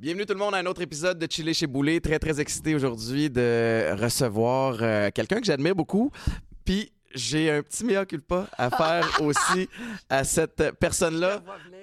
Bienvenue tout le monde à un autre épisode de Chiller chez Boulet. Très, très excité aujourd'hui de recevoir euh, quelqu'un que j'admire beaucoup. Puis j'ai un petit mea culpa à faire aussi à cette personne-là.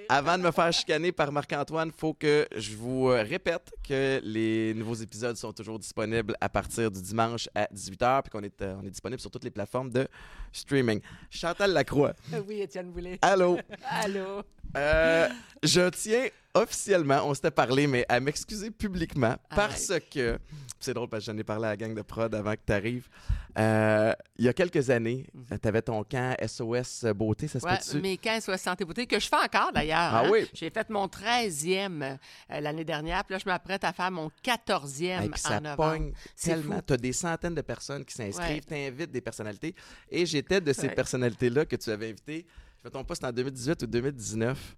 Avant de me faire chicaner par Marc-Antoine, faut que je vous euh, répète que les nouveaux épisodes sont toujours disponibles à partir du dimanche à 18h, puis qu'on est, euh, on est disponible sur toutes les plateformes de streaming. Chantal Lacroix. Oui, Étienne Boulay. Allô? Allô? Euh, je tiens officiellement, on s'était parlé, mais à m'excuser publiquement parce que, c'est drôle parce que j'en ai parlé à la gang de prod avant que tu arrives. il y a quelques années, tu avais ton camp SOS Beauté, ça se Ouais, peut-tu? mes 15 60 beauté que je fais encore d'ailleurs. Ah hein. oui? J'ai fait mon 13e euh, l'année dernière, puis là je m'apprête à faire mon 14e Et puis ça en novembre. tellement. Tu as des centaines de personnes qui s'inscrivent, Ouais. tu invites des personnalités. Et j'étais de ces Ouais. personnalités-là que tu avais invitées. Fais ton poste en 2018 ou 2019.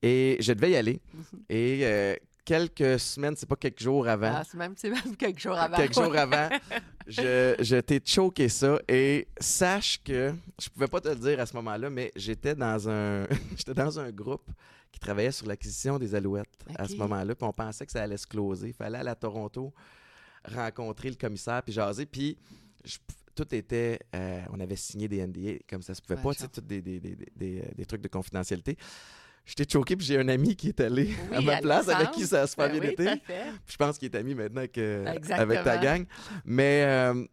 Et je devais y aller. Mhm. Et euh, quelques semaines, c'est pas quelques jours avant, Ah, c'est même, même quelques jours avant. quelques jours avant, je, je t'ai choqué ça. Et sache que, je pouvais pas te le dire à ce moment-là, mais j'étais dans un, j'étais dans un groupe qui travaillait sur l'acquisition des alouettes à ce moment-là. Puis on pensait que ça allait se closer. Il fallait aller à Toronto rencontrer le commissaire puis jaser. Puis je- tout était, euh, on avait signé des NDA comme ça se pouvait Ouais, pas, tu sais, des, des, des, des, euh, des trucs de confidentialité. J'étais choqué, puis j'ai un ami qui est allé Oui, à ma place, avec qui ça a super Ben bien oui, été. Puis je pense qu'il est ami maintenant avec, euh, ta gang. Mais euh,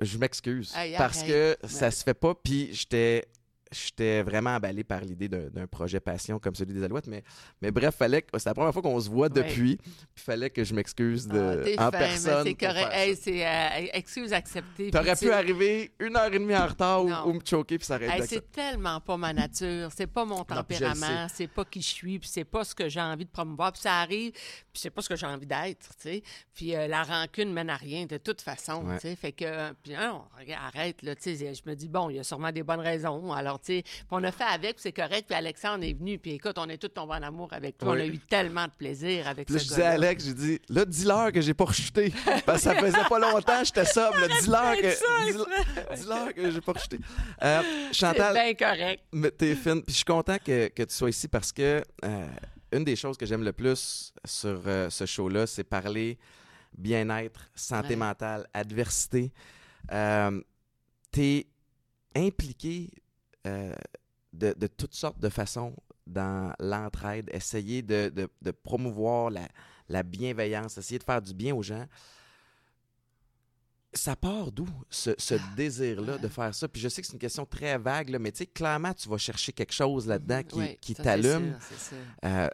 je m'excuse parce que ça se fait pas. Puis j'étais j'étais vraiment emballé par l'idée d'un projet passion comme celui des Alouettes. Mais, mais bref, fallait que- c'est la première fois qu'on se voit depuis. Puis fallait que je m'excuse de, Ah, en fin, personne. C'est correct. Hey, c'est euh, excuse acceptée. T'aurais pu arriver une heure et demie en retard ou, me choquer puis ça Hey, c'est tellement pas ma nature, c'est pas mon tempérament, c'est pas qui je suis, puis c'est pas ce que j'ai envie de promouvoir, puis ça arrive, puis c'est pas ce que j'ai envie d'être, tu sais. Puis euh, la rancune mène à rien de toute façon, Ouais. tu sais. Fait que puis non, regarde, arrête là, tu sais, je me dis bon, il y a sûrement des bonnes raisons. Alors tu sais, puis on a fait avec, c'est correct, puis Alexandre est venu, puis écoute, on est tous tombés en amour avec toi, Oui. on a eu tellement de plaisir avec là, ce je disais à. Alex, j'ai dit, là, dis-leur que j'ai pas rechuté. Parce que ça faisait pas longtemps, j'étais sobre. Dis-leur que, dis- dis-leur que j'ai pas rechuté. Euh, C'est Chantal, bien correct. mais t'es fine. Puis je suis content que, que tu sois ici parce que euh, une des choses que j'aime le plus sur euh, ce show-là, c'est parler bien-être, santé Ouais. mentale, adversité. Euh, T'es impliqué euh, de, de toutes sortes de façons dans l'entraide, essayer de, de- de promouvoir la, la bienveillance, essayer de faire du bien aux gens. Ça part d'où, ce, ce désir-là de faire ça? Puis je sais que c'est une question très vague, là, mais tu sais, clairement, tu vas chercher quelque chose là-dedans qui, Oui, qui t'allume. Euh,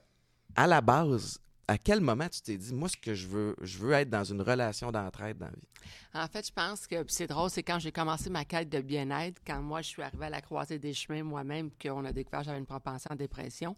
à la base, à quel moment tu t'es dit, moi, ce que je veux, je veux être dans une relation d'entraide dans la vie? En fait, je pense que c'est drôle, c'est quand j'ai commencé ma quête de bien-être, quand moi je suis arrivée à la croisée des chemins moi-même, qu'on a découvert que j'avais une propension en dépression,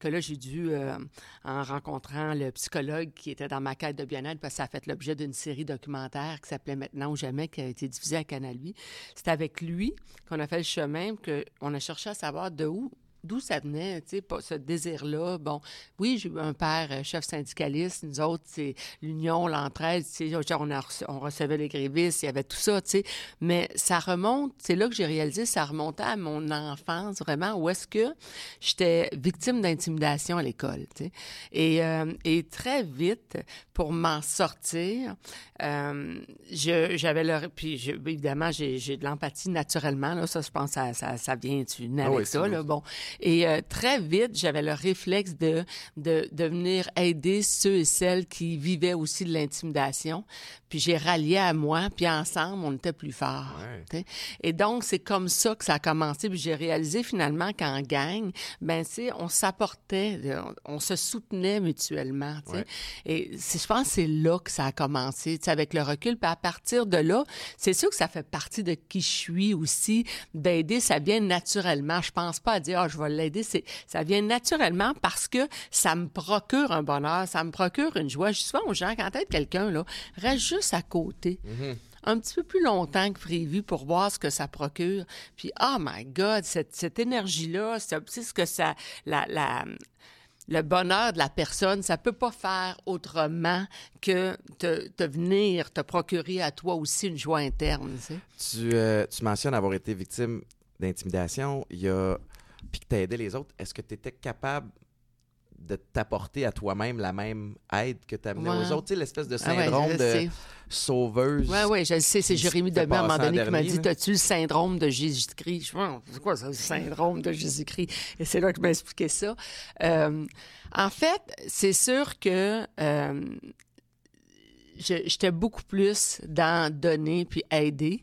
que là j'ai dû, euh, en rencontrant le psychologue qui était dans ma quête de bien-être, parce que ça a fait l'objet d'une série documentaire qui s'appelait Maintenant ou jamais, qui a été diffusée à Canal 8. C'est avec lui qu'on a fait le chemin, qu'on a cherché à savoir de où d'où ça venait, tu sais, ce désir-là. Bon, oui, j'ai eu un père euh, chef syndicaliste, nous autres, c'est l'union, l'entraide, tu sais, on, a reçu- on recevait les grévistes, il y avait tout ça, tu sais, mais ça remonte, c'est là que j'ai réalisé, ça remontait à mon enfance, vraiment, où est-ce que j'étais victime d'intimidation à l'école, tu sais, et, euh, et très vite, pour m'en sortir, euh, j'avais le... Puis, je- évidemment, j'ai de l'empathie naturellement, là, ça, je pense, ça, ça, ça vient, tu nais Ah avec oui, ça, c'est là, bon. Et euh, très vite, j'avais le réflexe de, de, de venir aider ceux et celles qui vivaient aussi de l'intimidation. Puis j'ai rallié à moi, puis ensemble, on était plus forts. Ouais. Et donc, c'est comme ça que ça a commencé. Puis j'ai réalisé finalement qu'en gang, ben, tu on s'apportait, on, on se soutenait mutuellement. Ouais. Et je pense que c'est là que ça a commencé, tu sais, avec le recul. Puis à partir de là, c'est sûr que ça fait partie de qui je suis aussi, d'aider. Ça vient naturellement. Je pense pas à dire, ah, je vais l'aider. C'est, ça vient naturellement parce que ça me procure un bonheur, ça me procure une joie. Je dis souvent aux gens, quand t'aides quelqu'un, là, reste juste à côté. Un petit peu plus longtemps que prévu pour voir ce que ça procure. Puis, oh my God, cette, cette énergie-là, c'est c'est ce que ça, la, la, le bonheur de la personne, ça peut pas faire autrement que te, te venir te procurer à toi aussi une joie interne. tu sais. Tu, euh, tu mentionnes avoir été victime d'intimidation, il y a puis que tu aidé les autres. Est-ce que tu étais capable de t'apporter à toi-même la même aide que tu amenais Ouais. aux autres? Tu sais, l'espèce de Ah ouais, syndrome de sais. sauveuse. Oui, oui, je le sais. C'est Jérémy Demé, à un moment donné, qui m'a dit. T'as-tu le syndrome de Jésus-Christ? Je fais, C'est quoi ça, le syndrome de Jésus-Christ? Et c'est là que je m'a expliqué ça. Euh, en fait, c'est sûr que. euh, je- j'étais beaucoup plus dans donner puis aider.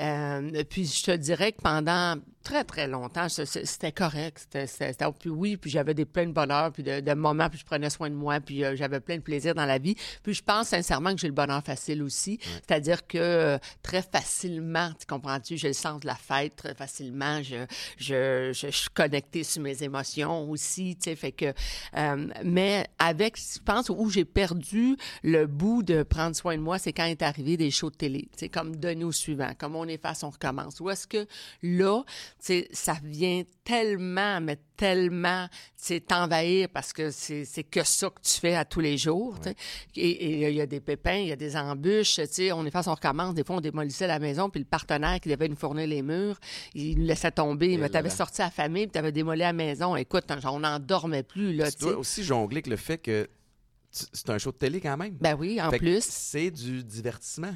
Euh, puis je te dirais que pendant très, très longtemps, c'était correct. C'était, puis oui, puis j'avais des plein de bonheur, puis de, de moments, puis je prenais soin de moi, puis euh, j'avais plein de plaisir dans la vie. Puis je pense sincèrement que j'ai le bonheur facile aussi. C'est-à-dire que euh, très facilement, tu comprends-tu, j'ai le sens de la fête très facilement. Je, je, je, je suis connectée sur mes émotions aussi, tu sais, fait que... euh, mais avec, je pense, où j'ai perdu le bout de prendre soin de moi, c'est quand est arrivé des shows de télé, tu sais, comme Donner au suivant, comme On efface, on recommence. Où est-ce que là, ça vient tellement, mais tellement, t'envahir parce que c'est que ça que tu fais à tous les jours. Et il y a des pépins, il y a des embûches, on efface, on recommence. Des fois, on démolissait la maison, puis le partenaire qui devait nous fournir les murs, il nous laissait tomber. Et Mais t'avais sorti la famille, puis t'avais démoli la maison. Écoute, on n'en dormait plus, là, Tu dois aussi jongler avec le fait que c'est un show de télé quand même. Ben oui, en Fait que plus. C'est du divertissement.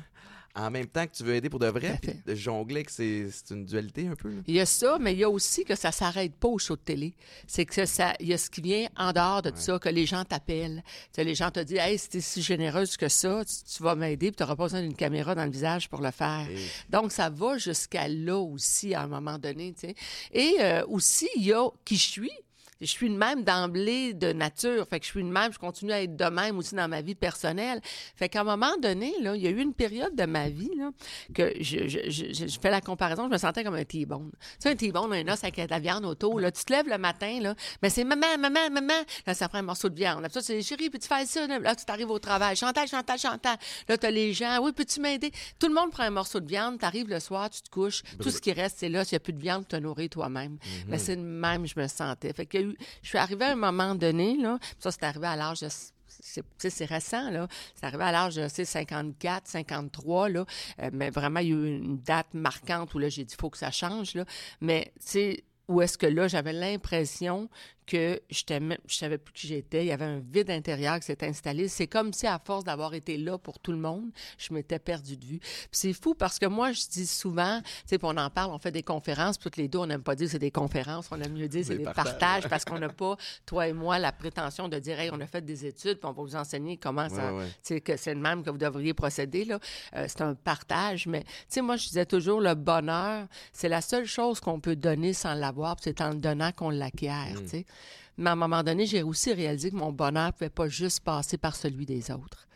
En même temps que tu veux aider pour de vrai, puis de jongler, que c'est une dualité un peu. là. Il y a ça, mais il y a aussi que ça s'arrête pas au show de télé. C'est que ça, il y a ce qui vient en dehors de tout ça, que les gens t'appellent. Tu sais, les gens te disent, hey, si t'es si généreuse que ça, tu, tu vas m'aider, puis t'auras pas besoin d'une caméra dans le visage pour le faire. Et- Donc, ça va jusqu'à là aussi, à un moment donné, tu sais. Et euh, aussi, il y a qui je suis. Je suis de même d'emblée de nature. Fait que je suis de même, je continue à être de même aussi dans ma vie personnelle. Fait qu'à un moment donné, là, il y a eu une période de ma vie là, que je, je, je, je fais la comparaison, je me sentais comme un T-bone. Tu sais, un T-bone, un os avec de la viande autour. Là, tu te lèves le matin, là, mais c'est maman, maman, maman. Là, ça prend un morceau de viande. Là, ça, c'est chérie, peux-tu faire ça? Là, tu t'arrives au travail. Chantal, Chantal, Chantal. Là, t'as les gens. Oui, peux-tu m'aider? Tout le monde prend un morceau de viande. T'arrives le soir, tu te couches. Tout ce qui reste, c'est là. S'il n'y a plus de viande, tu te nourris toi-même. Mais c'est le même, je me sentais. Fait que eu, je suis arrivée à un moment donné, là. Ça, c'est arrivé à l'âge de c'est récent, là. C'est arrivé à l'âge de tu sais, 54, 53, là. Euh, mais vraiment, il y a eu une date marquante où là, j'ai dit, il faut que ça change, là. Mais, tu sais, où est-ce que là, j'avais l'impression que je savais plus qui j'étais. Il y avait un vide intérieur qui s'était installé. C'est comme si, à force d'avoir été là pour tout le monde, je m'étais perdu de vue. C'est fou parce que moi, je dis souvent, tu sais, on en parle, on fait des conférences, toutes les deux, on n'aime pas dire que c'est des conférences, on aime mieux dire que c'est Des partages. partages parce qu'on n'a pas, toi et moi, la prétention de dire, hey, on a fait des études, puis on va vous enseigner comment ça, Ouais, tu sais, que c'est le même que vous devriez procéder, là. Euh, c'est un partage, mais, tu sais, moi, je disais toujours, le bonheur, c'est la seule chose qu'on peut donner sans l'avoir, c'est en le donnant qu'on l'acquiert, tu sais. Mais à un moment donné, j'ai aussi réalisé que mon bonheur ne pouvait pas juste passer par celui des autres.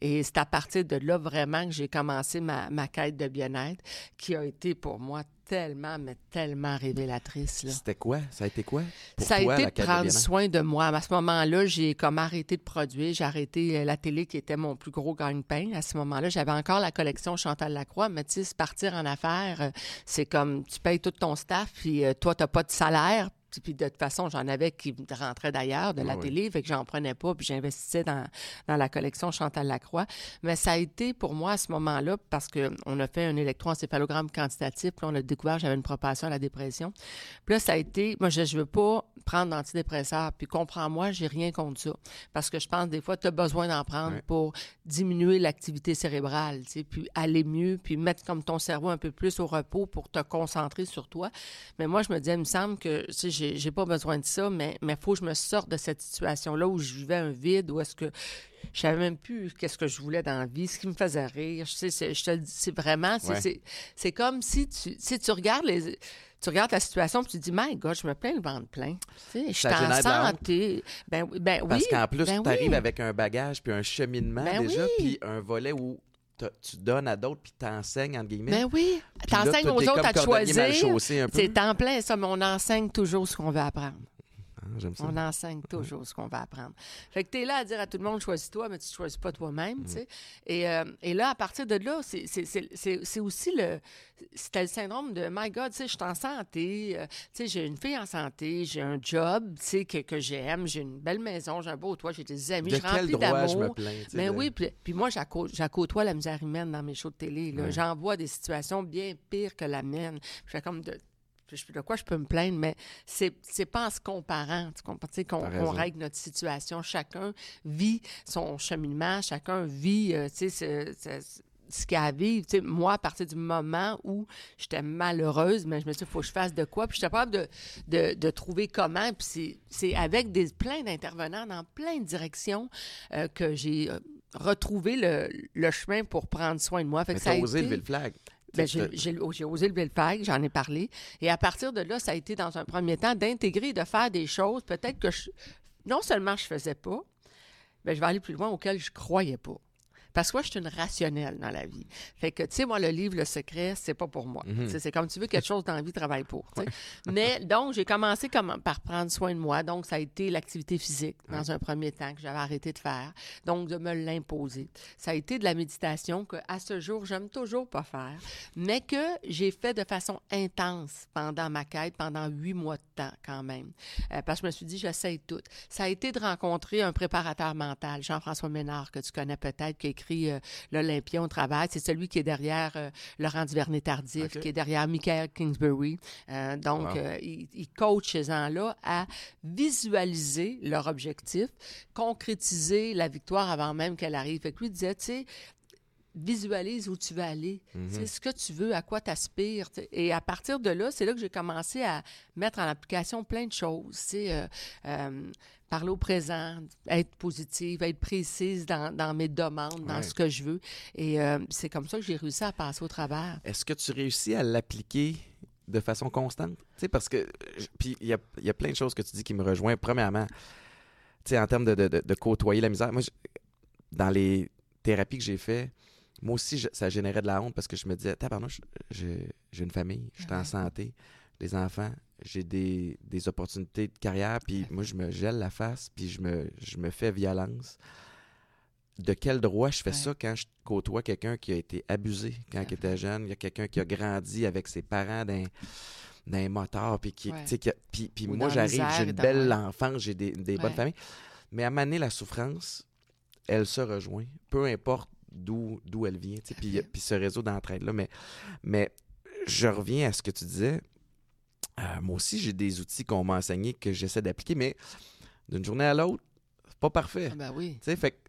Et c'est à partir de là vraiment que j'ai commencé ma, ma quête de bien-être, qui a été pour moi tellement, mais tellement révélatrice. C'était quoi? Ça a été quoi? Pour ça a été la de quête prendre soin de moi. À ce moment-là, j'ai comme arrêté de produire. J'ai arrêté euh, la télé qui était mon plus gros gagne-pain. À ce moment-là, j'avais encore la collection Chantal Lacroix, mais tu sais, partir en affaires, euh, c'est comme tu payes tout ton staff, puis euh, toi, tu n'as pas de salaire. Puis- de toute façon, j'en avais qui rentraient d'ailleurs, de la Ah oui. télé, fait que j'en prenais pas, puis j'investissais dans, dans la collection Chantal Lacroix. Mais ça a été pour moi à ce moment-là, parce qu'on a fait un électroencéphalogramme quantitatif, puis on a découvert que j'avais une propension à la dépression. Puis là, ça a été, moi, je, je veux pas prendre d'antidépresseurs, puis comprends-moi, j'ai rien contre ça. Parce que je pense, des fois, tu as besoin d'en prendre pour diminuer l'activité cérébrale, tu sais, puis aller mieux, puis mettre comme ton cerveau un peu plus au repos pour te concentrer sur toi. Mais moi, je me disais, il me semble que, tu j'ai, pas besoin de ça, mais il faut que je me sorte de cette situation-là où je vivais un vide, où est-ce que je savais même plus qu'est-ce que je voulais dans la vie, ce qui me faisait rire. Je sais, c'est, je te le dis, c'est vraiment, c'est, Ouais. c'est, c'est comme si tu, si tu regardes les, tu regardes la situation puis tu te dis, my God, je me plains le ventre plein. Tu sais, je suis en santé. Ben, oui- ben oui. Parce qu'en plus, ben tu arrives oui. avec un bagage puis un cheminement Ben déjà, oui. puis un volet où tu donnes à d'autres puis t'enseignes, entre guillemets. Ben oui. T'enseignes aux autres à te choisir. C'est en plein ça, mais on enseigne toujours ce qu'on veut apprendre. J'aime ça. On enseigne toujours ce qu'on va apprendre. Fait que tu es là à dire à tout le monde, choisis-toi, mais tu ne choisis pas toi-même. Et, euh, et là, à partir de là, c'est- aussi le... C'était le syndrome de, my God, tu sais, je suis en santé, euh, tu sais, j'ai une fille en santé, j'ai un job, tu sais, que, que j'aime, j'ai une belle maison, j'ai un beau toit, j'ai des amis, De je me d'amour. Mais oui, puis, puis moi, j'accôtoie la misère humaine dans mes shows de télé. J'en vois des situations bien pires que la mienne. Je fais comme de. Je- De quoi je peux me plaindre, mais c'est c'est pas en se comparant tu comprends, sais, qu'on règle notre situation. Chacun vit son cheminement, chacun vit euh, tu sais, ce, qu'il y a à vivre. Sais, moi, à partir du moment où j'étais malheureuse, mais je me suis dit, il faut que je fasse de quoi? Puis j'étais capable de, de, de trouver comment. Puis c'est- c'est avec des, plein d'intervenants dans plein de directions euh, que j'ai euh, retrouvé le, le chemin pour prendre soin de moi. Fait Mais que ça a osé été- lever le flag. Ben, sais, j'ai osé lever le flag, j'en ai parlé. Et à partir de là, ça a été dans un premier temps d'intégrer, de faire des choses, peut-être que je, non seulement je faisais pas, mais je vais aller plus loin, auxquelles je croyais pas. Parce que moi, je suis une rationnelle dans la vie. Fait que, tu sais, moi, le livre Le Secret, c'est pas pour moi. Mhm. C'est comme tu veux quelque chose dans la vie, travaille pour. Mais donc, j'ai commencé comme, par prendre soin de moi. Donc, ça a été l'activité physique dans un premier temps que j'avais arrêté de faire. Donc, de me l'imposer. Ça a été de la méditation que, à ce jour, j'aime toujours pas faire, mais que j'ai fait de façon intense pendant ma quête, pendant huit mois de temps quand même. Euh, parce que je me suis dit, j'essaye tout. Ça a été de rencontrer un préparateur mental, Jean-François Ménard, que tu connais peut-être, qui a écrit euh, L'Olympia au travail. C'est celui qui est derrière euh, Laurent Duvernay-Tardif, qui est derrière Michael Kingsbury. Euh, donc, Wow. il, il coach ces gens-là à visualiser leur objectif, concrétiser la victoire avant même qu'elle arrive. Fait que lui disait, tu sais, visualise où tu veux aller, c'est ce que tu veux, à quoi tu aspires. Et à partir de là, c'est là que j'ai commencé à mettre en application plein de choses. tu sais, euh, euh, parler au présent, être positive, être précise dans, dans mes demandes, dans Ouais. ce que je veux. Et euh, c'est comme ça que j'ai réussi à passer au travers. Est-ce que tu réussis à l'appliquer de façon constante? Tu sais, parce que. je- Puis il y a, il y a plein de choses que tu dis qui me rejoignent. Premièrement, tu sais, en termes de, de- de- de côtoyer la misère, moi, je- dans les thérapies que j'ai fait, moi aussi, je- ça générait de la honte parce que je me disais, tabarnouche, j'ai j'ai une famille, je suis en santé, des enfants, j'ai des, des opportunités de carrière, puis moi, je me gèle la face, puis je me, je me fais violence. De quel droit je fais Ouais. ça quand je côtoie quelqu'un qui a été abusé quand il était jeune? Il y a quelqu'un qui a grandi avec ses parents d'un d'un moteur, puis qui, Ouais. qui a- puis, puis moi, j'arrive, j'ai une belle ouais. enfance, j'ai des, des bonnes Ouais. familles. Mais à maner la souffrance, elle se rejoint, peu importe d'où elle vient, puis, puis ce réseau d'entraide-là. Mais, mais je reviens à ce que tu disais. Euh, moi aussi, j'ai des outils qu'on m'a enseignés que j'essaie d'appliquer, mais d'une journée à l'autre, c'est pas parfait. Ah ben oui. Tu sais, fait que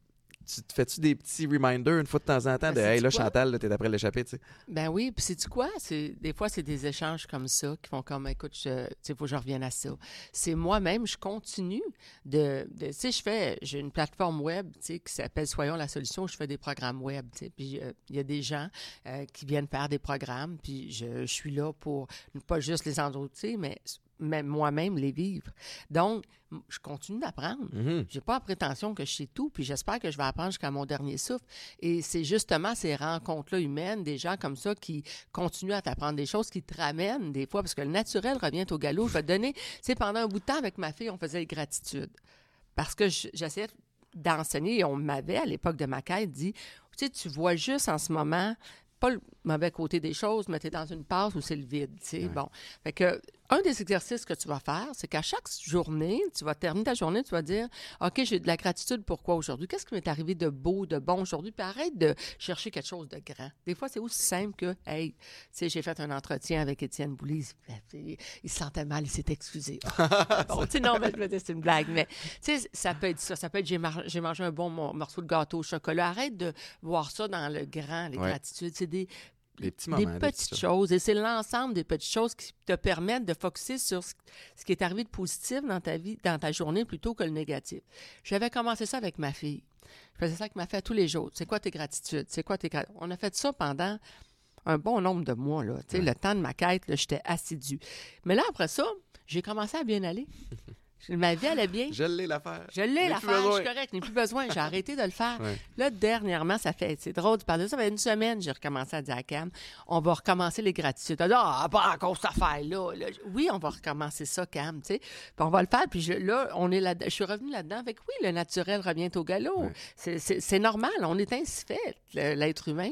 tu te fais-tu des petits reminders une fois de temps en temps Ben, de Hey là, quoi? Chantal, t'es après l'échappée, tu sais? Ben oui, puis c'est-tu quoi? Des fois, c'est des échanges comme ça qui font comme, écoute, tu sais, faut que je revienne à ça. C'est moi-même, je continue de, de- tu sais, je fais, j'ai une plateforme web, tu sais, qui s'appelle Soyons la solution, où je fais des programmes web, tu sais, puis euh, il y a des gens euh, qui viennent faire des programmes, puis je, je suis là pour pas juste les endroiter, mais, mais moi-même les vivre. Donc, je continue d'apprendre. Mhm. J'ai pas la prétention que je sais tout, puis j'espère que je vais apprendre jusqu'à mon dernier souffle. Et c'est justement ces rencontres-là humaines, des gens comme ça qui continuent à t'apprendre des choses, qui te ramènent des fois, parce que le naturel revient au galop. Je vais te donner, sais, pendant un bout de temps avec ma fille, on faisait gratitude. Parce que je- j'essayais d'enseigner et on m'avait, à l'époque de ma quête, dit, tu sais, tu vois juste en ce moment pas le mauvais côté des choses, mais tu es dans une passe où c'est le vide, sais. Ouais. Bon. Fait que, un des exercices que tu vas faire, c'est qu'à chaque journée, tu vas terminer ta journée, tu vas dire, OK, j'ai de la gratitude pourquoi aujourd'hui? Qu'est-ce qui m'est arrivé de beau, de bon aujourd'hui? Puis arrête de chercher quelque chose de grand. Des fois, c'est aussi simple que, hey, tu sais, j'ai fait un entretien avec Étienne Boulay, il, il se sentait mal, il s'est excusé. bon, tu sais, non, mais c'est une blague, mais tu sais, ça peut être ça. Ça peut être, j'ai, mar- mangé un bon mo- morceau de gâteau au chocolat. Arrête de voir ça dans le grand, les Ouais. gratitudes. C'est des, Des petits des moments. des petites choses. Et c'est l'ensemble des petites choses qui te permettent de focuser sur ce, ce qui est arrivé de positif dans ta vie, dans ta journée, plutôt que le négatif. J'avais commencé ça avec ma fille. Je faisais ça avec ma fille tous les jours. C'est quoi tes gratitudes? C'est quoi tes On a fait ça pendant un bon nombre de mois. Là. Tu sais, Le temps de ma quête, là, j'étais assidue. Mais là, après ça, j'ai commencé à bien aller. Ma vie allait bien. Je l'ai l'affaire. Je l'ai l'affaire, je suis correct, n'ai plus besoin. J'ai arrêté de le faire. Là, dernièrement, ça fait, c'est drôle de parler de ça. Ça fait une semaine, j'ai recommencé à dire à Cam, on va recommencer les gratitudes. Ah, pas encore cette affaire-là. Oui, on va recommencer ça, Cam, tu sais. Puis on va le faire. Puis là, on est là je suis revenue là-dedans avec, oui, le naturel revient au galop. C'est normal, on est ainsi fait, l'être humain.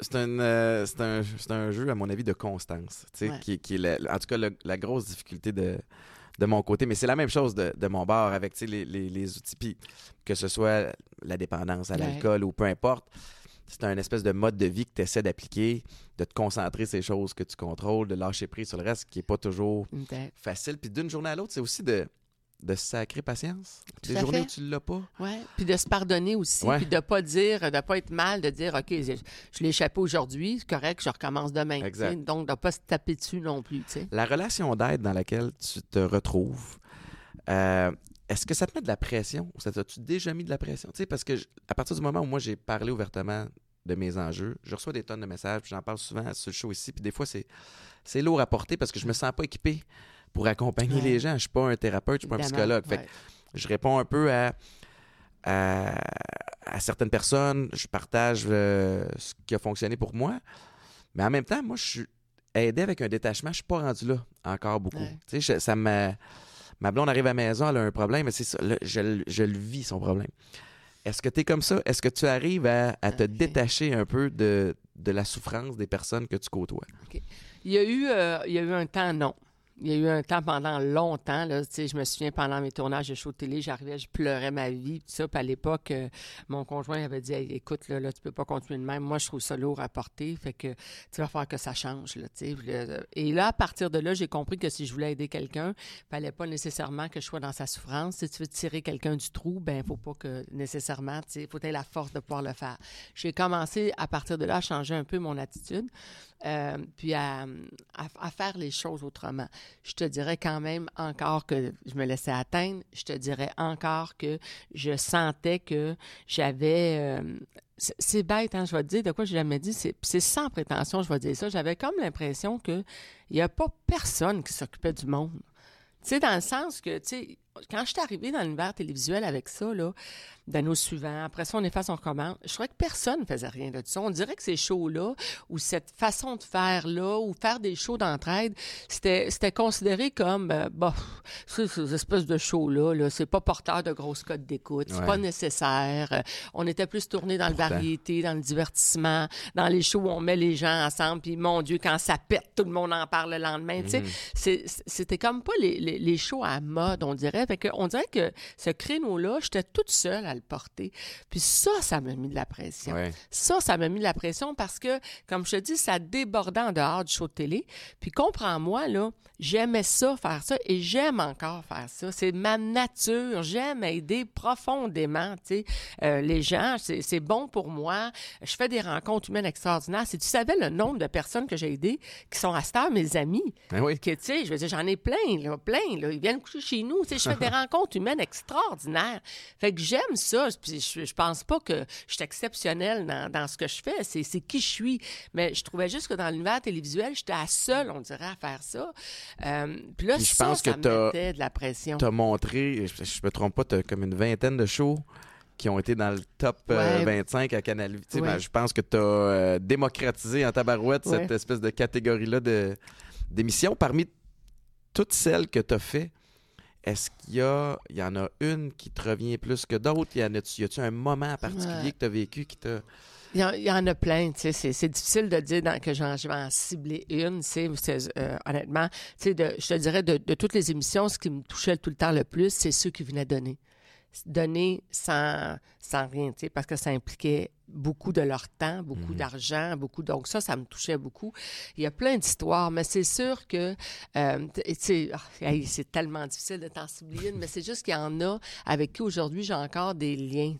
C'est un, euh, un, un, jeu, à mon avis, de constance, qui, qui est en tout cas la grosse difficulté de de mon côté. Mais c'est la même chose de, mon bord avec les, les, outils. Puis que ce soit la dépendance à l'alcool ou peu importe, c'est un espèce de mode de vie que tu essaies d'appliquer, de te concentrer sur ces choses que tu contrôles, de lâcher prise sur le reste, qui n'est pas toujours facile. Puis d'une journée à l'autre, c'est aussi de, de sacrer patience? des journées où tu l'as pas? Oui. Puis de se pardonner aussi. Puis de pas dire, de pas être mal, de dire, OK, je, l'ai échappé aujourd'hui, c'est correct, je recommence demain. Exact. Donc, de pas se taper dessus non plus. La relation d'aide dans laquelle tu te retrouves, euh, est-ce que ça te met de la pression? Ou ça tu déjà mis de la pression? sais, parce que à partir du moment où moi j'ai parlé ouvertement de mes enjeux, je reçois des tonnes de messages, j'en parle souvent sur le show ici, puis des fois c'est, c'est lourd à porter parce que je me sens pas équipé pour accompagner les gens. Je suis pas un thérapeute, je suis pas un psychologue. je réponds un peu à, à, certaines personnes, je partage euh, ce qui a fonctionné pour moi. Mais en même temps, moi, je suis aidé avec un détachement. Je suis pas rendu là encore beaucoup. Tu sais, ça me... Ma blonde arrive à la maison, elle a un problème, mais c'est ça, je, le vis, son problème. Est-ce que tu es comme ça? Est-ce que tu arrives à, te détacher un peu de, de, la souffrance des personnes que tu côtoies? Il, y a eu, euh, il y a eu un temps, non. Il y a eu un temps pendant longtemps, là, je me souviens pendant mes tournages de show télé, j'arrivais, je pleurais ma vie, tout ça. Puis à l'époque, euh, mon conjoint avait dit écoute, là, là, tu peux pas continuer de même. Moi, je trouve ça lourd à porter, fait que tu vas faire que ça change. Là, et là, à partir de là, j'ai compris que si je voulais aider quelqu'un, il fallait pas nécessairement que je sois dans sa souffrance. Si tu veux tirer quelqu'un du trou, ben faut pas que nécessairement, il faut avoir la force de pouvoir le faire. J'ai commencé à partir de là à changer un peu mon attitude. Euh, puis à, faire les choses autrement. Je te dirais quand même encore que je me laissais atteindre. Je te dirais encore que je sentais que j'avais... Euh, c'est bête, hein, je vais te dire de quoi j'ai jamais dit. C'est sans prétention, je vais dire ça. J'avais comme l'impression qu'il n'y a pas personne qui s'occupait du monde. Tu sais, dans le sens que, tu sais, quand je suis arrivée dans l'univers télévisuel avec ça, là, d'anneaux suivants, après ça, on efface, on recommence, je trouvais que personne ne faisait rien de ça. On dirait que ces shows-là, ou cette façon de faire-là, ou faire des shows d'entraide, c'était, c'était considéré comme, euh, bah, ces espèces de shows-là, -là, c'est pas porteur de grosses codes d'écoute, c'est pas nécessaire. On était plus tourné dans le variété, dans le divertissement, dans les shows où on met les gens ensemble, puis mon Dieu, quand ça pète, tout le monde en parle le lendemain. Tu sais, mm-hmm. c'était comme pas les, les, les shows à mode, on dirait on dirait que ce créneau-là, j'étais toute seule à le porter. Puis ça, ça m'a mis de la pression. Ça, ça m'a mis de la pression parce que, comme je te dis, ça débordait en dehors du show de télé. Puis comprends-moi, là, j'aimais ça, faire ça, et j'aime encore faire ça. C'est ma nature. J'aime aider profondément, tu sais, euh, les gens. C'est bon pour moi. Je fais des rencontres humaines extraordinaires. Si tu savais le nombre de personnes que j'ai aidées qui sont à cette heure mes amis, ben oui. que, tu sais, je veux dire, j'en ai plein, plein, là. Ils viennent coucher chez nous. Tu sais, je fais des rencontres humaines extraordinaires. Fait que j'aime ça. Puis je, je, pense pas que je suis exceptionnelle dans, dans ce que je fais. C'est qui je suis. Mais je trouvais juste que dans l'univers télévisuel, j'étais la seule, on dirait, à faire ça. Euh, puis là, je ça, pense ça que me mettait de la pression. Tu as montré, je, je me trompe pas, tu as comme une vingtaine de shows qui ont été dans le top 25 euh, à Canal ouais. ben, je pense que tu as euh, démocratisé en tabarouette cette espèce de catégorie-là d'émissions. Parmi toutes celles que tu as fait, est-ce qu'il y, a, il y en a une qui te revient plus que d'autres? Y, y a-tu un moment particulier que tu as vécu qui t'a. Il y, en, a plein, tu sais, c'est difficile de dire que je vais en cibler une, tu sais, euh, honnêtement, tu sais, je te dirais de, de, toutes les émissions, ce qui me touchait tout le temps le plus, c'est ceux qui venaient donner. Donner sans, sans rien, tu sais, parce que ça impliquait beaucoup de leur temps, beaucoup mhm. d'argent, beaucoup. Donc ça, ça me touchait beaucoup. Il y a plein d'histoires, mais c'est sûr que euh, ah, c'est tellement difficile de t'en cibler mais c'est juste qu'il y en a avec qui aujourd'hui j'ai encore des liens,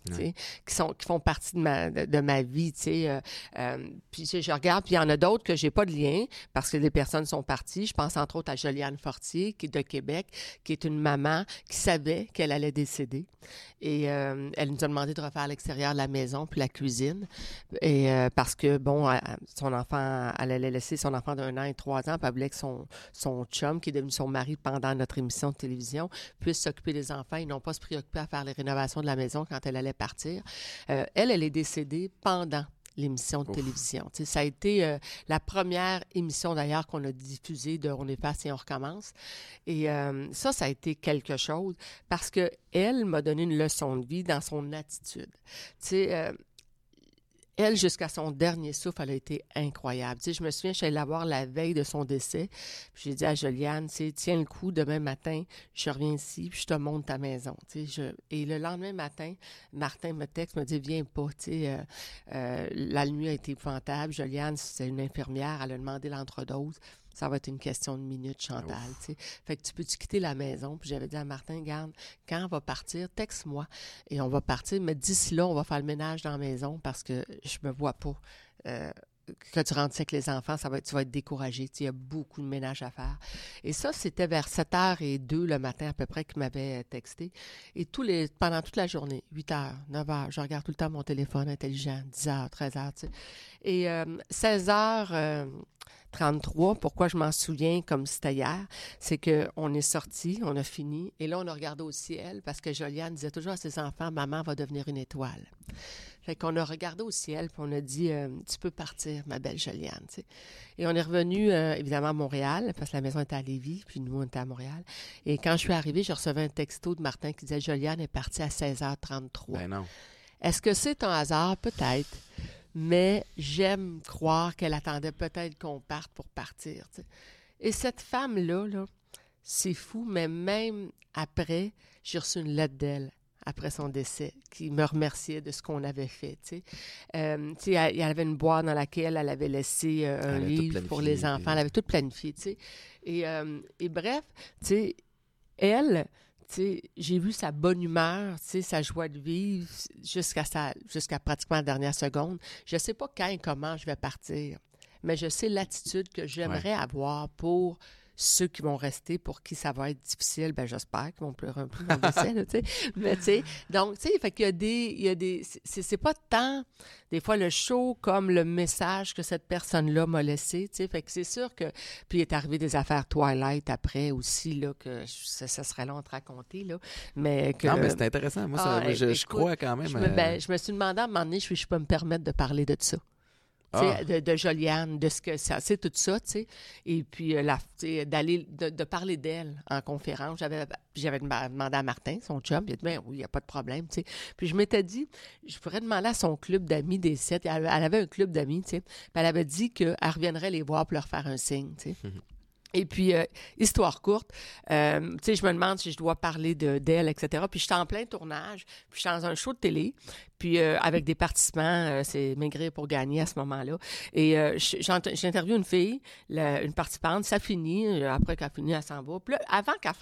qui sont qui font partie de ma de, ma vie, tu sais. Euh, euh, puis je regarde, puis il y en a d'autres que j'ai pas de lien parce que les personnes sont parties. Je pense entre autres à Joliane Fortier, qui est de Québec, qui est une maman qui savait qu'elle allait décéder et elle nous a demandé de refaire l'extérieur de la maison puis la cuisine cuisine. Et euh, parce que, bon, son enfant, elle allait laisser son enfant d'un an et trois ans, puis elle voulait que son, son chum, qui est devenu son mari pendant notre émission de télévision, puisse s'occuper des enfants et non pas se préoccuper à faire les rénovations de la maison quand elle allait partir. elle, elle est décédée pendant l'émission de télévision. ça a été euh, la première émission d'ailleurs qu'on a diffusée de On passé et on recommence. Et euh, ça, ça a été quelque chose parce que elle m'a donné une leçon de vie dans son attitude. Tu sais, euh, elle, jusqu'à son dernier souffle, elle a été incroyable. Tu sais, je me souviens, je la voir la veille de son décès. J'ai dit à Juliane, tu tiens le coup, demain matin, je reviens ici, puis je te montre ta maison. Tu sais. Et le lendemain matin, Martin me texte, me dit, viens pas. Sais, euh, euh, la nuit a été épouvantable. Juliane, c'est une infirmière, elle a demandé l'entredose ça va être une question de minutes, Chantal. sais. Fait que tu peux-tu quitter la maison? Puis j'avais dit à Martin, garde, quand on va partir, texte-moi et on va partir. Mais d'ici là, on va faire le ménage dans la maison parce que je me vois pas. Euh, que tu rentres avec les enfants, ça va tu vas être découragé. Il y a beaucoup de ménage à faire. Et ça, c'était vers 7h02 le matin à peu près qu'il m'avait texté. Et tous les, pendant toute la journée, 8h, 9h, je regarde tout le temps mon téléphone intelligent, 10h, 13h. Et 16h, 33, pourquoi je m'en souviens comme c'était hier, c'est qu'on est sorti, on a fini, et là, on a regardé au ciel parce que Joliane disait toujours à ses enfants, maman va devenir une étoile. Fait qu'on a regardé au ciel, puis on a dit, euh, tu peux partir, ma belle Joliane. Et on est revenu, euh, évidemment, à Montréal, parce que la maison était à Lévis, puis nous, on était à Montréal. Et quand je suis arrivée, je recevais un texto de Martin qui disait, Joliane est partie à 16h33. Ben non. Est-ce que c'est un hasard? Peut-être mais j'aime croire qu'elle attendait peut-être qu'on parte pour partir. Et cette femme-là, -là, c'est fou, mais même après, j'ai reçu une lettre d'elle après son décès, qui me remerciait de ce qu'on avait fait. Euh, il y avait une boîte dans laquelle elle avait laissé euh, un livre pour les enfants. Elle avait tout planifié. Et, euh, et bref, elle, j'ai vu sa bonne humeur, sa joie de vivre jusqu'à jusqu'à pratiquement la dernière seconde. Je ne sais pas quand et comment je vais partir, mais je sais l'attitude que j'aimerais avoir pour ceux qui vont rester, pour qui ça va être difficile, ben j'espère qu'ils vont pleurer un peu dans le décès, tu sais. Mais tu sais, donc, tu sais, fait qu'il y a des, il y a des, c'est pas tant, des fois, le show comme le message que cette personne-là m'a laissé, tu sais. Fait que c'est sûr que, puis il est arrivé des affaires Twilight après aussi, là, que ça, serait long te raconter, là. Mais que. Non, mais c'est intéressant. Moi, ah, je, crois quand même. Je me, ben, je me suis demandé à un moment donné, je, je peux me permettre de parler de ça. Ah. De, de, Joliane, de ce que c'est, tout ça, tu sais. Et puis, euh, d'aller, de, parler d'elle en conférence. J'avais, j'avais demandé à Martin, son chum, il a dit, ben oui, il n'y a pas de problème, tu sais. Puis je m'étais dit, je pourrais demander à son club d'amis des sept. Elle, avait un club d'amis, tu sais. Puis elle avait dit qu'elle reviendrait les voir pour leur faire un signe, tu sais. Et puis, euh, histoire courte, euh, tu sais, je me demande si je dois parler de, d'elle, etc. Puis, je suis en plein tournage, puis je suis dans un show de télé, puis euh, avec des participants, c'est maigrir pour gagner à ce moment-là. Et j'interviewe une fille, une participante, ça finit, après qu'elle finit, elle s'en va. Puis là, avant qu'elle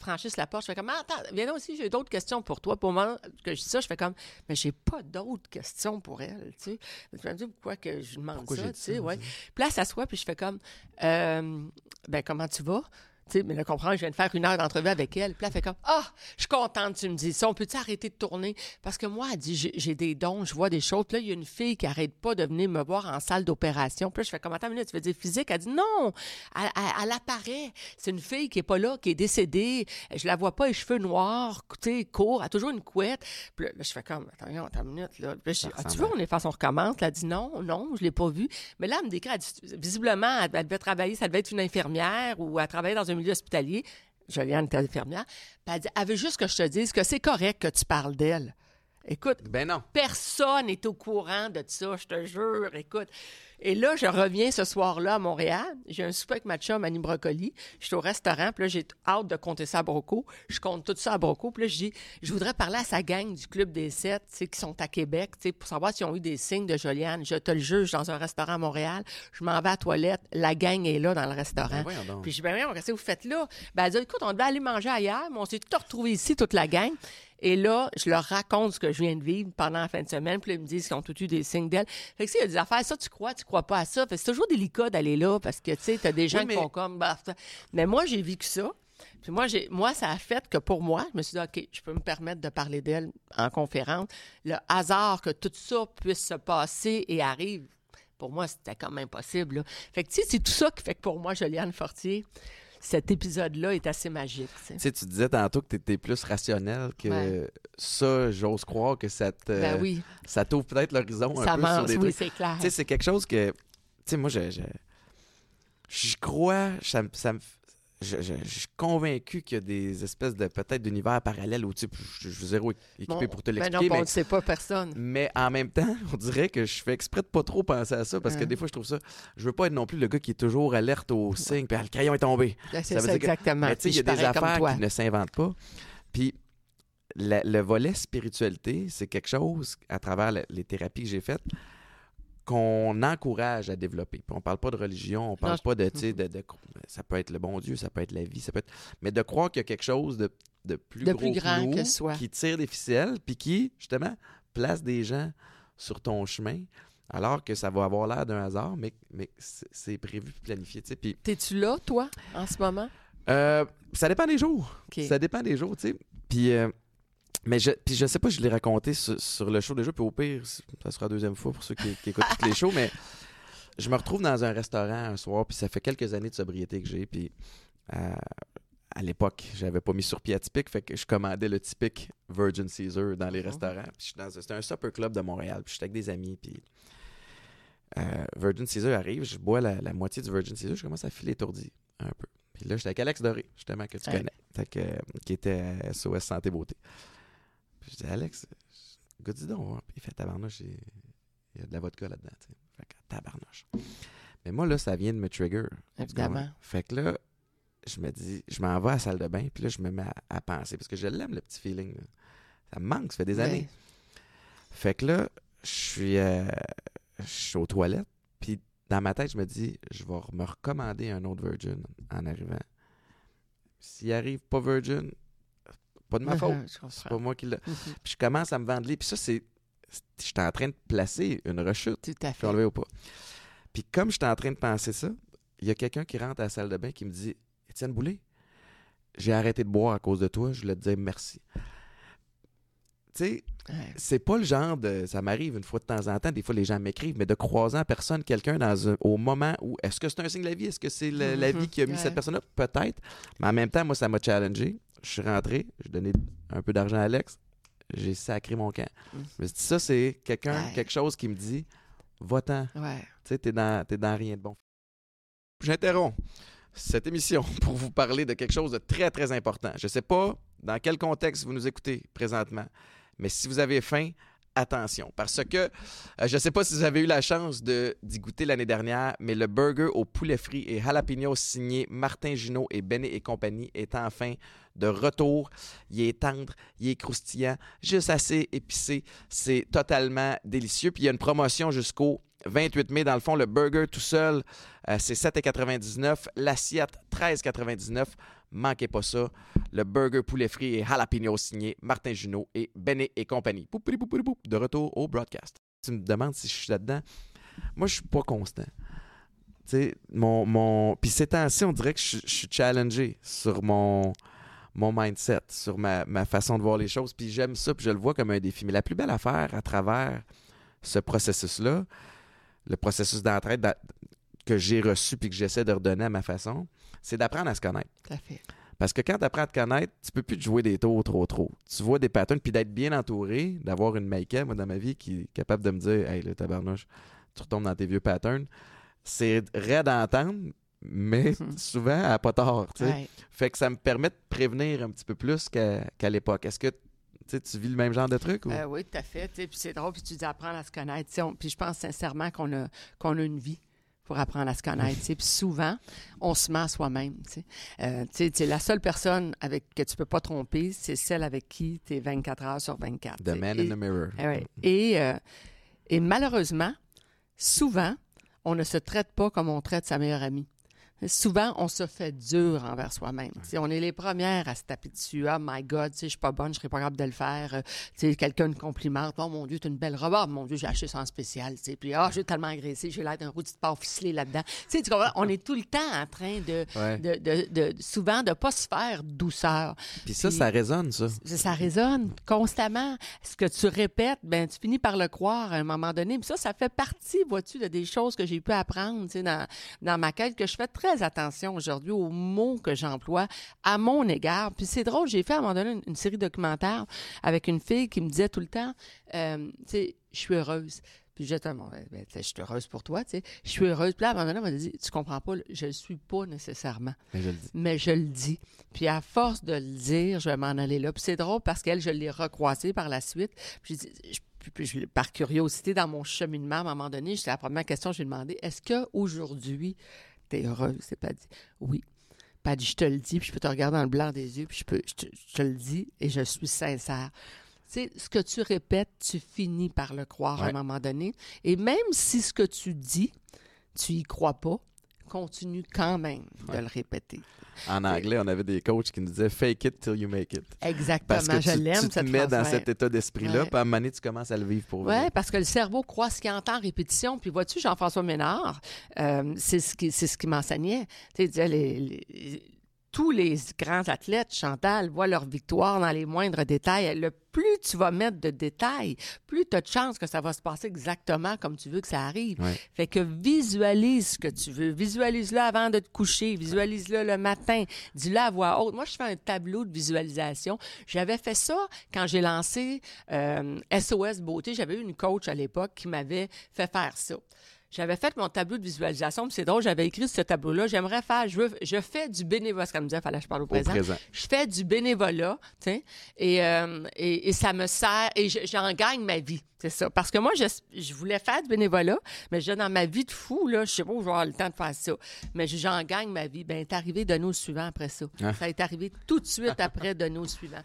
franchisse la porte, je fais comme, ah, attends, viens là aussi, j'ai d'autres questions pour toi. Pour moi, que je dis ça, je fais comme, mais j'ai pas d'autres questions pour elle, tu sais. Je me dis, pourquoi que je demande ça, tu sais, ouais. Puis là, elle s'assoit, puis je fais comme, ben comment tu vas? Sais, mais là, comprends, je viens de faire une heure d'entrevue avec elle. Puis là, elle fait comme Ah, je suis contente, tu me dis ça. On peut-tu arrêter de tourner? Parce que moi, elle dit J'ai des dons, je vois des choses. Puis là, il y a une fille qui arrête pas de venir me voir en salle d'opération. Puis là, je fais comme Attends une minute, tu veux dire physique? Elle dit Non, elle, apparaît. C'est une fille qui est pas là, qui est décédée. Je la vois pas, les cheveux noirs, tu sais, court, elle a toujours une couette. Puis là, je fais comme Attends, attends une minute. Là. Puis là, tu vois, on est face, on recommence. Elle dit Non, non, je l'ai pas vue. Mais là, elle me décrit, visiblement, elle, devait travailler, ça devait être une infirmière ou elle travaillait dans un milieu hospitalier. Joliane était infirmière. Puis elle dit Elle veut juste que je te dise que c'est correct que tu parles d'elle. Écoute, ben non. personne n'est au courant de ça, je te jure. Écoute, et là, je reviens ce soir-là à Montréal. J'ai un souper avec ma chum, Annie Brocoli. Je suis au restaurant, puis là, j'ai hâte de compter ça à Broco. Je compte tout ça à Broco. Puis là, je dis, je voudrais parler à sa gang du Club des Sept, tu sais, qui sont à Québec, tu sais, pour savoir s'ils ont eu des signes de Joliane. Je te le juge dans un restaurant à Montréal. Je m'en vais à la toilette. La gang est là dans le restaurant. Ben puis je dis, ben qu'est-ce que vous faites là? Ben, elle dit, écoute, on devait aller manger ailleurs, mais on s'est tout retrouvé ici, toute la gang. Et là, je leur raconte ce que je viens de vivre pendant la fin de semaine. Puis ils me disent qu'ils ont tout eu des signes d'elle. Fait que, il y a des affaires, ça, tu crois, tu crois pas à ça. c'est toujours délicat d'aller là parce que, tu sais, t'as des gens qui font comme, bah, mais moi, j'ai vécu ça. Puis moi, j'ai, moi, ça a fait que pour moi, je me suis dit, OK, je peux me permettre de parler d'elle en conférence. Le hasard que tout ça puisse se passer et arrive, pour moi, c'était quand même impossible. là. Fait que, tu sais, c'est tout ça qui fait que pour moi, Joliane Fortier, cet épisode-là est assez magique. tu sais. Tu sais, tu disais tantôt que tu étais plus rationnel que Ouais. ça, j'ose croire que ça te, Ben oui, ça t'ouvre peut-être l'horizon un ça peu sur des oui, trucs. c'est clair. Tu sais, c'est quelque chose que. Tu sais, moi, je. Je, je crois. Ça me- je, je- je suis convaincu qu'il y a des espèces de. Peut-être d'univers parallèles où, tu sais, je, je suis zéro équipé Bon, pour te ben l'expliquer. bon, on mais, ne sait pas personne. mais en même temps, on dirait que je fais exprès de pas trop penser à ça parce que Ouais. des fois, je trouve ça. Je veux pas être non plus le gars qui est toujours alerte aux signes. Puis ah, le crayon est tombé. Ben, C'est veut ça, dire que- exactement. Mais tu sais, il y a des affaires qui ne s'inventent pas. Puis la- le volet spiritualité, c'est quelque chose, à travers la- les thérapies que j'ai faites, qu'on encourage à développer. Puis on parle pas de religion, on parle je- pas de, de, de- Ça peut être le bon Dieu, ça peut être la vie, ça peut être... Mais de croire qu'il y a quelque chose de, de plus De gros plus grand nous, que soi. qui tire des ficelles, puis qui, justement, place des gens sur ton chemin, alors que ça va avoir l'air d'un hasard, mais, mais c'est prévu, planifié, tu sais. Puis T'es-tu là, toi, en ce moment? euh, ça dépend des jours. Ça dépend des jours, tu sais. Puis, euh, mais je, puis je sais pas, je l'ai raconté sur, sur le show déjà, puis au pire, ça sera la deuxième fois pour ceux qui, qui écoutent tous les shows, mais je me retrouve dans un restaurant un soir, puis ça fait quelques années de sobriété que j'ai, puis euh, à l'époque, j'avais pas mis sur pied atypique, fait que je commandais le typique Virgin Caesar dans les Mhm. restaurants. Puis je suis dans- C'était un supper club de Montréal, puis j'étais avec des amis, puis euh, Virgin Caesar arrive, je bois la, la moitié du Virgin Caesar, je commence à filer étourdi un peu. Puis là, j'étais avec Alex Doré, justement, que tu Ouais. connais, fait que, euh, qui était à SOS Santé Beauté. Je dis, Alex, go dis donc, voir. Puis il fait tabarnouche, il il y a de la vodka là-dedans. Fait que tabarnouche. Mais moi, là, ça vient de me trigger. Évidemment. Fait que là, je me dis, je m'en vais à la salle de bain, puis là, je me mets à, à penser, parce que je l'aime, le petit feeling. là. Ça me manque, ça fait des années. Fait que là, je suis, euh, je suis aux toilettes, puis dans ma tête, je me dis, je vais me recommander un autre Virgin en arrivant. S'il arrive pas Virgin, pas de ma Ouais. faute. C'est pas moi qui l'a. Mhm. Puis je commence à me vendre Puis ça, c'est. J'étais en train de placer une rechute. Tout à fait. ou pas. Puis comme j'étais en train de penser ça, il y a quelqu'un qui rentre à la salle de bain qui me dit Étienne Boulay, j'ai arrêté de boire à cause de toi, je voulais te dire merci. Tu sais, Ouais. c'est pas le genre de. Ça m'arrive une fois de temps en temps, des fois les gens m'écrivent, mais de croiser en personne quelqu'un dans un- au moment où. Est-ce que c'est un signe de la vie? Est-ce que c'est le- la vie qui a mis Ouais. cette personne-là? Peut-être. Mais en même temps, moi, ça m'a challengé. Je suis rentré, j'ai donné un peu d'argent à Alex, j'ai sacré mon camp. Suis dit, ça, c'est quelqu'un, Ouais. quelque chose qui me dit va-t'en. Ouais. Tu sais, t'es dans, t'es dans rien de bon. J'interromps cette émission pour vous parler de quelque chose de très, très important. Je ne sais pas dans quel contexte vous nous écoutez présentement, mais si vous avez faim, attention. Parce que euh, je ne sais pas si vous avez eu la chance de, d'y goûter l'année dernière, mais le burger au poulet frit et jalapeno signé Martin Junot et Benet et compagnie est enfin de retour. Il est tendre, il est croustillant, juste assez épicé. C'est totalement délicieux. Puis il y a une promotion jusqu'au 28 mai. Dans le fond, le burger tout seul, euh, c'est 7,99. L'assiette, 13,99. Manquez pas ça. Le burger poulet frit et jalapeno signé Martin Junot et Benet et compagnie. De retour au broadcast. Tu me demandes si je suis là-dedans. Moi, je suis pas constant. Tu sais, mon, mon... Puis ces temps-ci, on dirait que je, je suis challengé sur mon, mon mindset, sur ma, ma façon de voir les choses. Puis j'aime ça, puis je le vois comme un défi. Mais la plus belle affaire à travers ce processus-là, le processus d'entraide que j'ai reçu puis que j'essaie de redonner à ma façon, c'est d'apprendre à se connaître. Tout à fait. Parce que quand tu apprends à te connaître, tu peux plus te jouer des tours trop trop. Tu vois des patterns, puis d'être bien entouré, d'avoir une maïka, moi, dans ma vie, qui est capable de me dire Hey, là, tabarnouche, tu retombes dans tes vieux patterns. C'est raide à entendre, mais Mhm. souvent, n'a pas. Ouais. Fait que ça me permet de prévenir un petit peu plus qu'à l'époque. Est-ce que tu vis le même genre de truc? Ou... Euh, oui, tout à fait. Puis c'est drôle, puis tu dis apprendre à se connaître. puis je pense sincèrement qu'on a, qu'on a une vie pour apprendre à se connaître. Puis souvent, on se ment à soi-même. Euh, la seule personne avec que tu peux pas tromper, c'est celle avec qui tu es 24 heures sur 24. The man Et- in the mirror. Eh ouais. Et, euh, et malheureusement, souvent, on ne se traite pas comme on traite sa meilleure amie. Souvent, on se fait dur envers soi-même. Si On est les premières à se taper dessus. Ah, my God, je suis pas bonne, je serais pas capable de le faire. Euh, sais, Quelqu'un me complimente. Oh mon Dieu, tu une belle robe. Mon Dieu, j'ai acheté ça en spécial. tu sais. Puis, ah, j'ai tellement agressé, j'ai l'air d'un roux de porc ficelé là-dedans. Tu comprends? On est tout le temps en train de, Ouais. de, de, de- souvent, de pas se faire douceur. Puis ça, Puis- ça résonne, ça. Ça, ça résonne constamment. Ce que tu répètes, ben tu finis par le croire à un moment donné. Puis ça, ça fait partie, vois-tu, de des choses que j'ai pu apprendre dans, dans ma quête, que je fais très attention aujourd'hui aux mots que j'emploie à mon égard. Puis c'est drôle, j'ai fait à un moment donné une, une série documentaire avec une fille qui me disait tout le temps, euh, tu sais, je suis heureuse. Puis je disais, Bon, ben, ben, je suis heureuse pour toi, tu sais. Je suis heureuse. Puis là, à un moment donné, elle m'a dit, tu comprends pas, je le suis pas nécessairement Mais je le dis. mais je le dis. Puis à force de le dire, je vais m'en aller là. Puis c'est drôle parce qu'elle, je l'ai recroisée par la suite. Puis, je- puis- par curiosité, dans mon cheminement, à un moment donné, c'est la première question que j'ai demandé, est-ce qu'aujourd'hui, tu es heureuse? C'est pas dit. Oui. Pas dit, je te le dis, puis je peux te regarder dans le blanc des yeux, puis je, peux, je, te, je te le dis et je suis sincère. Tu sais, ce que tu répètes, tu finis par le croire à un moment donné. Et même si ce que tu dis, tu y crois pas, continue quand même de Ouais. le répéter. En anglais, on avait des coachs qui nous disaient fake it till you make it. Exactement, Parce que je tu, l'aime tu te cette mets dans cet état d'esprit-là, puis à un moment donné, tu commences à le vivre pour vrai. Oui, parce que le cerveau croit ce qu'il entend en répétition. Puis vois-tu, Jean-François Ménard, euh, c'est ce qui, c'est ce qui m'enseignait. Tu sais, il disait, les- les- tous les grands athlètes, Chantal, voient leur victoire dans les moindres détails. Le plus tu vas mettre de détails, plus tu as de chances que ça va se passer exactement comme tu veux que ça arrive. Ouais. Fait que visualise ce que tu veux. Visualise-le avant de te coucher. Visualise-le le matin. Dis-le à voix haute. Moi, je fais un tableau de visualisation. J'avais fait ça quand j'ai lancé euh, SOS Beauté. J'avais eu une coach à l'époque qui m'avait fait faire ça. J'avais fait mon tableau de visualisation, c'est drôle, j'avais écrit ce tableau-là. J'aimerais faire, je, veux, je fais du bénévolat. Ce qu'elle me disait, fallait que je parle au présent. présent. Je fais du bénévolat, tu sais, et, euh, et, et ça me sert, et je- j'en gagne ma vie, c'est ça. Parce que moi, je, je voulais faire du bénévolat, mais je, dans ma vie de fou, là, je sais pas où je vais avoir le temps de faire ça. Mais je- j'en gagne ma vie. Ben, est arrivé de nous suivant après ça. Ah. Ça est arrivé tout de suite après de nous suivant.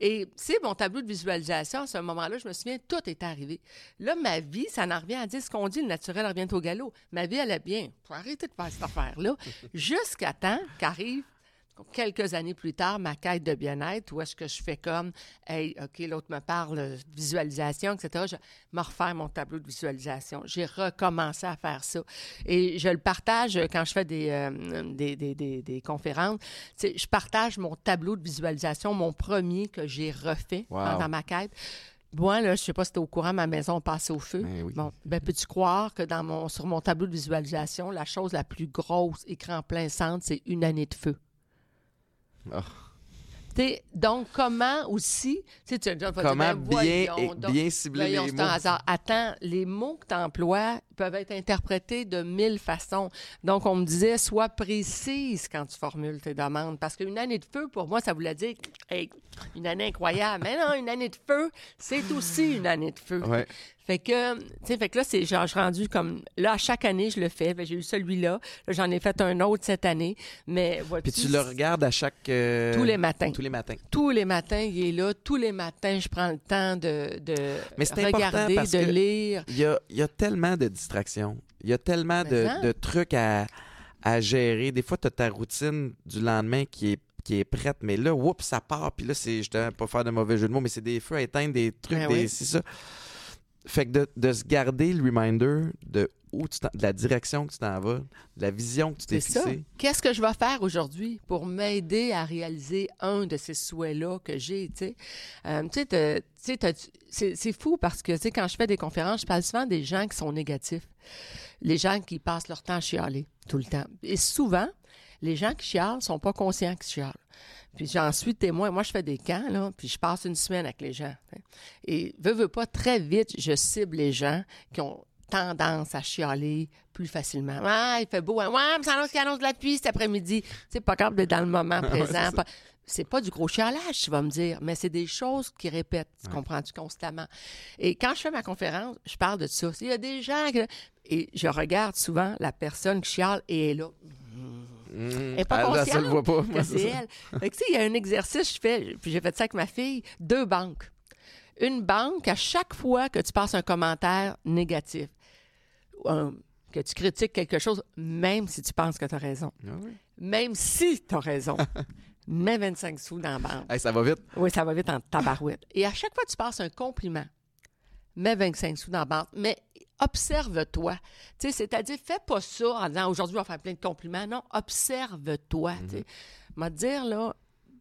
Et c'est mon tableau de visualisation, à ce moment-là, je me souviens, tout est arrivé. Là, ma vie, ça en revient à dire ce qu'on dit, le naturel revient au galop. Ma vie allait bien. Faut arrêter de faire cette affaire-là. Jusqu'à temps qu'arrive quelques années plus tard, ma quête de bien-être, où est-ce que je fais comme, hey, OK, l'autre me parle de visualisation, etc. Je me refaire mon tableau de visualisation. J'ai recommencé à faire ça. Et je le partage quand je fais des, euh, des, des, des, des conférences. Je partage mon tableau de visualisation, mon premier que j'ai refait Wow. pendant ma quête. Moi, là, je sais pas si tu au courant, ma maison passée au feu. Ben oui. Bon, ben, peux-tu croire que dans mon, sur mon tableau de visualisation, la chose la plus grosse, écran plein centre, c'est une année de feu? Ah. T'sais, donc, comment aussi, tu sais, tu vas dire, Comment ben, bien, voyons donc. bien cibler Voyons, les mots. un hasard. Attends, les mots que tu emploies peuvent être interprétés de mille façons. Donc, on me disait, sois précise quand tu formules tes demandes. Parce qu'une année de feu, pour moi, ça voulait dire, hey, une année incroyable. Mais non, une année de feu, c'est aussi une année de feu. Ouais. Fait que, tu sais, fait que là, c'est genre, je rendu comme, là, à chaque année, je le fais. J'ai eu celui-là. Là, j'en ai fait un autre cette année. Mais, vois-tu, Puis tu le regardes à chaque. euh, Tous les matins. Tous les matins. tous les matins, il est là. Tous les matins, je prends le temps de, de Mais regarder, parce de que- lire. Il y a, il y a tellement de distractions. Il y a tellement Mais de, trucs à, à gérer. Des fois, tu as ta routine du lendemain qui est, qui est prête, mais là, oups, ça part. Puis là, c'est, je ne pas faire de mauvais jeu de mots, mais c'est des feux à éteindre, des trucs, Ben des, oui. c'est ça. Fait que de, de se garder le reminder de, où tu t'en- de la direction que tu t'en vas, de la vision que tu t'es fixée. Qu'est-ce que je vais faire aujourd'hui pour m'aider à réaliser un de ces souhaits-là que j'ai, tu sais? Euh, tu sais, c'est fou parce que, tu sais, quand je fais des conférences, je parle souvent des gens qui sont négatifs. Les gens qui passent leur temps à chialer tout le temps. Et souvent, les gens qui chialent sont pas conscients qu'ils chialent. Puis j'en suis témoin. Moi, je fais des camps, là, puis je passe une semaine avec les gens. Et veux, veux pas, très vite, je cible les gens qui ont tendance à chialer plus facilement. Ah, il fait beau. Hein? Ouais, mais ça annonce qu'il annonce de la pluie cet après-midi. C'est pas capable d'être dans le moment présent. Pas- c'est pas du gros chialage, tu vas me dire, mais c'est des choses qui répètent, tu comprends-tu, constamment. Et quand je fais ma conférence, je parle de ça. Il y a des gens que... Et je regarde souvent la personne qui chiale et elle est là. Mmh. Elle est pas Elle, elle, consciente ça le voit pas. que c'est elle. Fait que, tu sais, il y a un exercice que je fais, puis j'ai fait ça avec ma fille, deux banques. Une banque, à chaque fois que tu passes un commentaire négatif, un- que tu critiques quelque chose, même si tu penses que tu as raison. Ah oui. Même si tu as raison. Mets 25 sous dans la banque. Hey, ça va vite. Oui, ça va vite en tabarouette. Et à chaque fois que tu passes un compliment, mets 25 sous dans la banque, mais observe-toi. C'est-à-dire, fais pas ça en disant aujourd'hui, on va faire plein de compliments. Non, observe-toi. tu sais. M'a dire, là,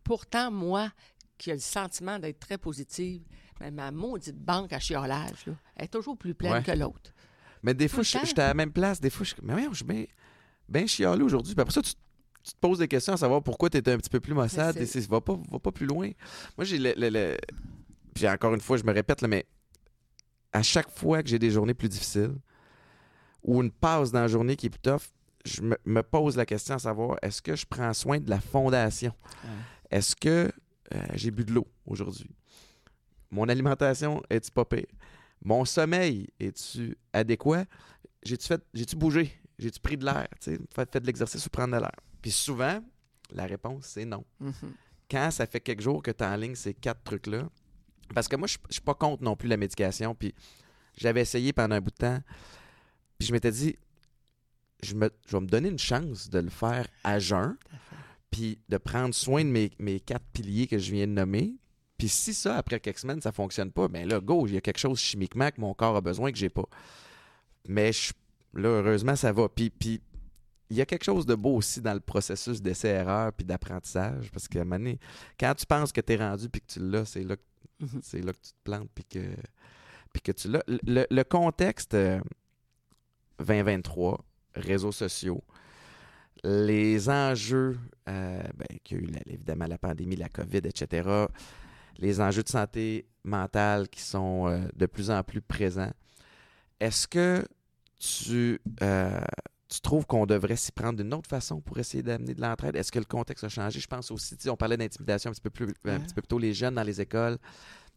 pourtant, moi, qui ai le sentiment d'être très positive, mais ma maudite banque à chiolage, là, elle est toujours plus pleine Ouais. que l'autre. Mais des fois, j'étais à la même place. Des fois, je mais voyons, je suis bien, bien chialé aujourd'hui. Puis après ça, tu, tu te poses des questions à savoir pourquoi tu étais un petit peu plus maussade. Et va, pas, va pas plus loin. Moi, j'ai le. le- le- Puis encore une fois, je me répète, là, mais à chaque fois que j'ai des journées plus difficiles ou une pause dans la journée qui est plus tough, je me, me pose la question à savoir est-ce que je prends soin de la fondation? Est-ce que euh, j'ai bu de l'eau aujourd'hui? Mon alimentation est-tu pas pire? Mon sommeil est-tu adéquat? J'ai-tu fait j'ai-tu bougé? J'ai-tu pris de l'air? Fait, fait de l'exercice ou prendre de l'air? Puis souvent, la réponse c'est non. Mhm. Quand ça fait quelques jours que tu en ligne ces quatre trucs-là, parce que moi, je je suis pas contre non plus la médication. Puis j'avais essayé pendant un bout de temps. Puis je m'étais dit, je, me, je vais me donner une chance de le faire à jeun. Puis de prendre soin de mes, mes quatre piliers que je viens de nommer. Puis si ça, après quelques semaines, ça fonctionne pas, ben là, go, il y a quelque chose chimiquement que mon corps a besoin que j'ai pas. Mais je- là, heureusement, ça va. Puis, puis il y a quelque chose de beau aussi dans le processus d'essai-erreur puis d'apprentissage. Parce moment donné, quand tu penses que tu es rendu puis que tu l'as, c'est là, que- Mhm. c'est là que tu te plantes puis que, puis que tu l'as. Le, le contexte euh, 2023, réseaux sociaux, les enjeux, euh, ben, qu'il y a eu évidemment la pandémie, la COVID, etc., les enjeux de santé mentale qui sont euh, de plus en plus présents, est-ce que tu, euh, tu trouves qu'on devrait s'y prendre d'une autre façon pour essayer d'amener de l'entraide? Est-ce que le contexte a changé? Je pense aussi, on parlait d'intimidation un petit peu plus un petit peu plus tôt, les jeunes dans les écoles.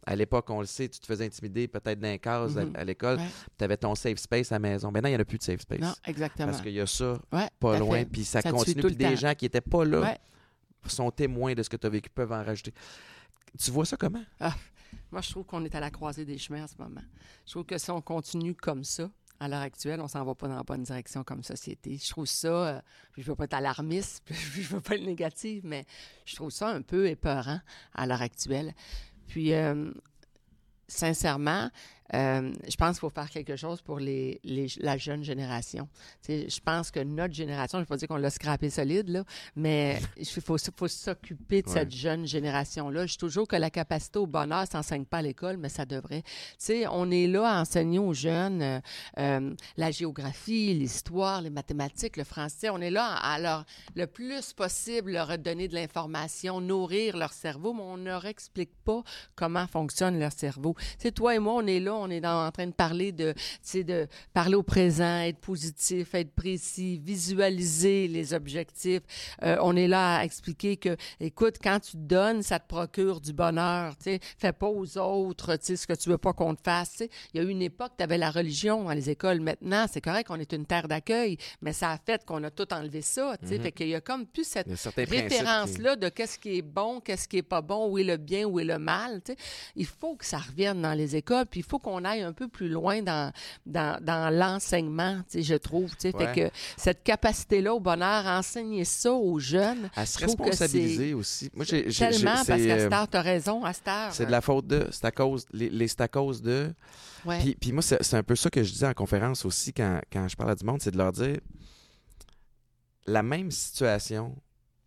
À l'époque, on le sait, tu te faisais intimider peut-être dans les cases à- Mhm. à, l'école. Ouais. Tu avais ton safe space à la maison. Maintenant, il n'y en a plus de safe space. Non, exactement. Parce qu'il y a ça Ouais, pas loin, puis ça, continue. Puis des temps. gens qui n'étaient pas là Ouais. sont témoins de ce que tu as vécu, peuvent en rajouter. Tu vois ça comment? Moi, je trouve qu'on est à la croisée des chemins en ce moment. Je trouve que si on continue comme ça, à l'heure actuelle, on s'en va pas dans la bonne direction comme société. Je trouve ça, euh, je veux pas être alarmiste, puis je veux pas être négative, mais je trouve ça un peu épeurant à l'heure actuelle. Puis, euh, sincèrement, euh, je pense qu'il faut faire quelque chose pour les, les- la jeune génération. Je pense que notre génération, je ne vais pas dire qu'on l'a scrappé solide, là, mais il faut, faut s'occuper de Ouais. cette jeune génération-là. Je dis toujours que la capacité au bonheur ne s'enseigne pas à l'école, mais ça devrait. On est là à enseigner aux jeunes euh, euh, la géographie, l'histoire, les mathématiques, le français. On est là à leur, le plus possible leur donner de l'information, nourrir leur cerveau, mais on ne leur explique pas comment fonctionne leur cerveau. C'est toi et moi, on est là, on est dans- en train de parler de, de parler au présent, être positif, être précis, visualiser les objectifs. Euh, on est là à expliquer que, écoute, quand tu te donnes, ça te procure du bonheur. Tu fais pas aux autres, tu ce que tu veux pas qu'on te fasse. Il y a eu une époque, tu avais la religion dans les écoles. Maintenant, c'est correct, on est une terre d'accueil, mais ça a fait qu'on a tout enlevé ça. Tu sais, fait qu'il y a comme plus cette qui- référence-là de qu'est-ce qui est bon, qu'est-ce qui est pas bon, où est le bien, où est le mal. tu sais. Il faut que ça revienne dans les écoles, puis il faut qu'on aille un peu plus loin dans, dans, dans l'enseignement, je trouve. tu sais. Ouais. Fait que cette capacité-là au bonheur, enseigner ça aux jeunes, À se responsabiliser aussi. Moi, j'ai, tellement, parce qu'à euh, cette heure, t'as raison, à cette heure. c'est de la faute de. C'est à cause. Les, les- c'est à cause de. Ouais. Puis, puis moi, c'est, c'est un peu ça que je disais en conférence aussi quand, quand je parle à du monde, c'est de leur dire la même situation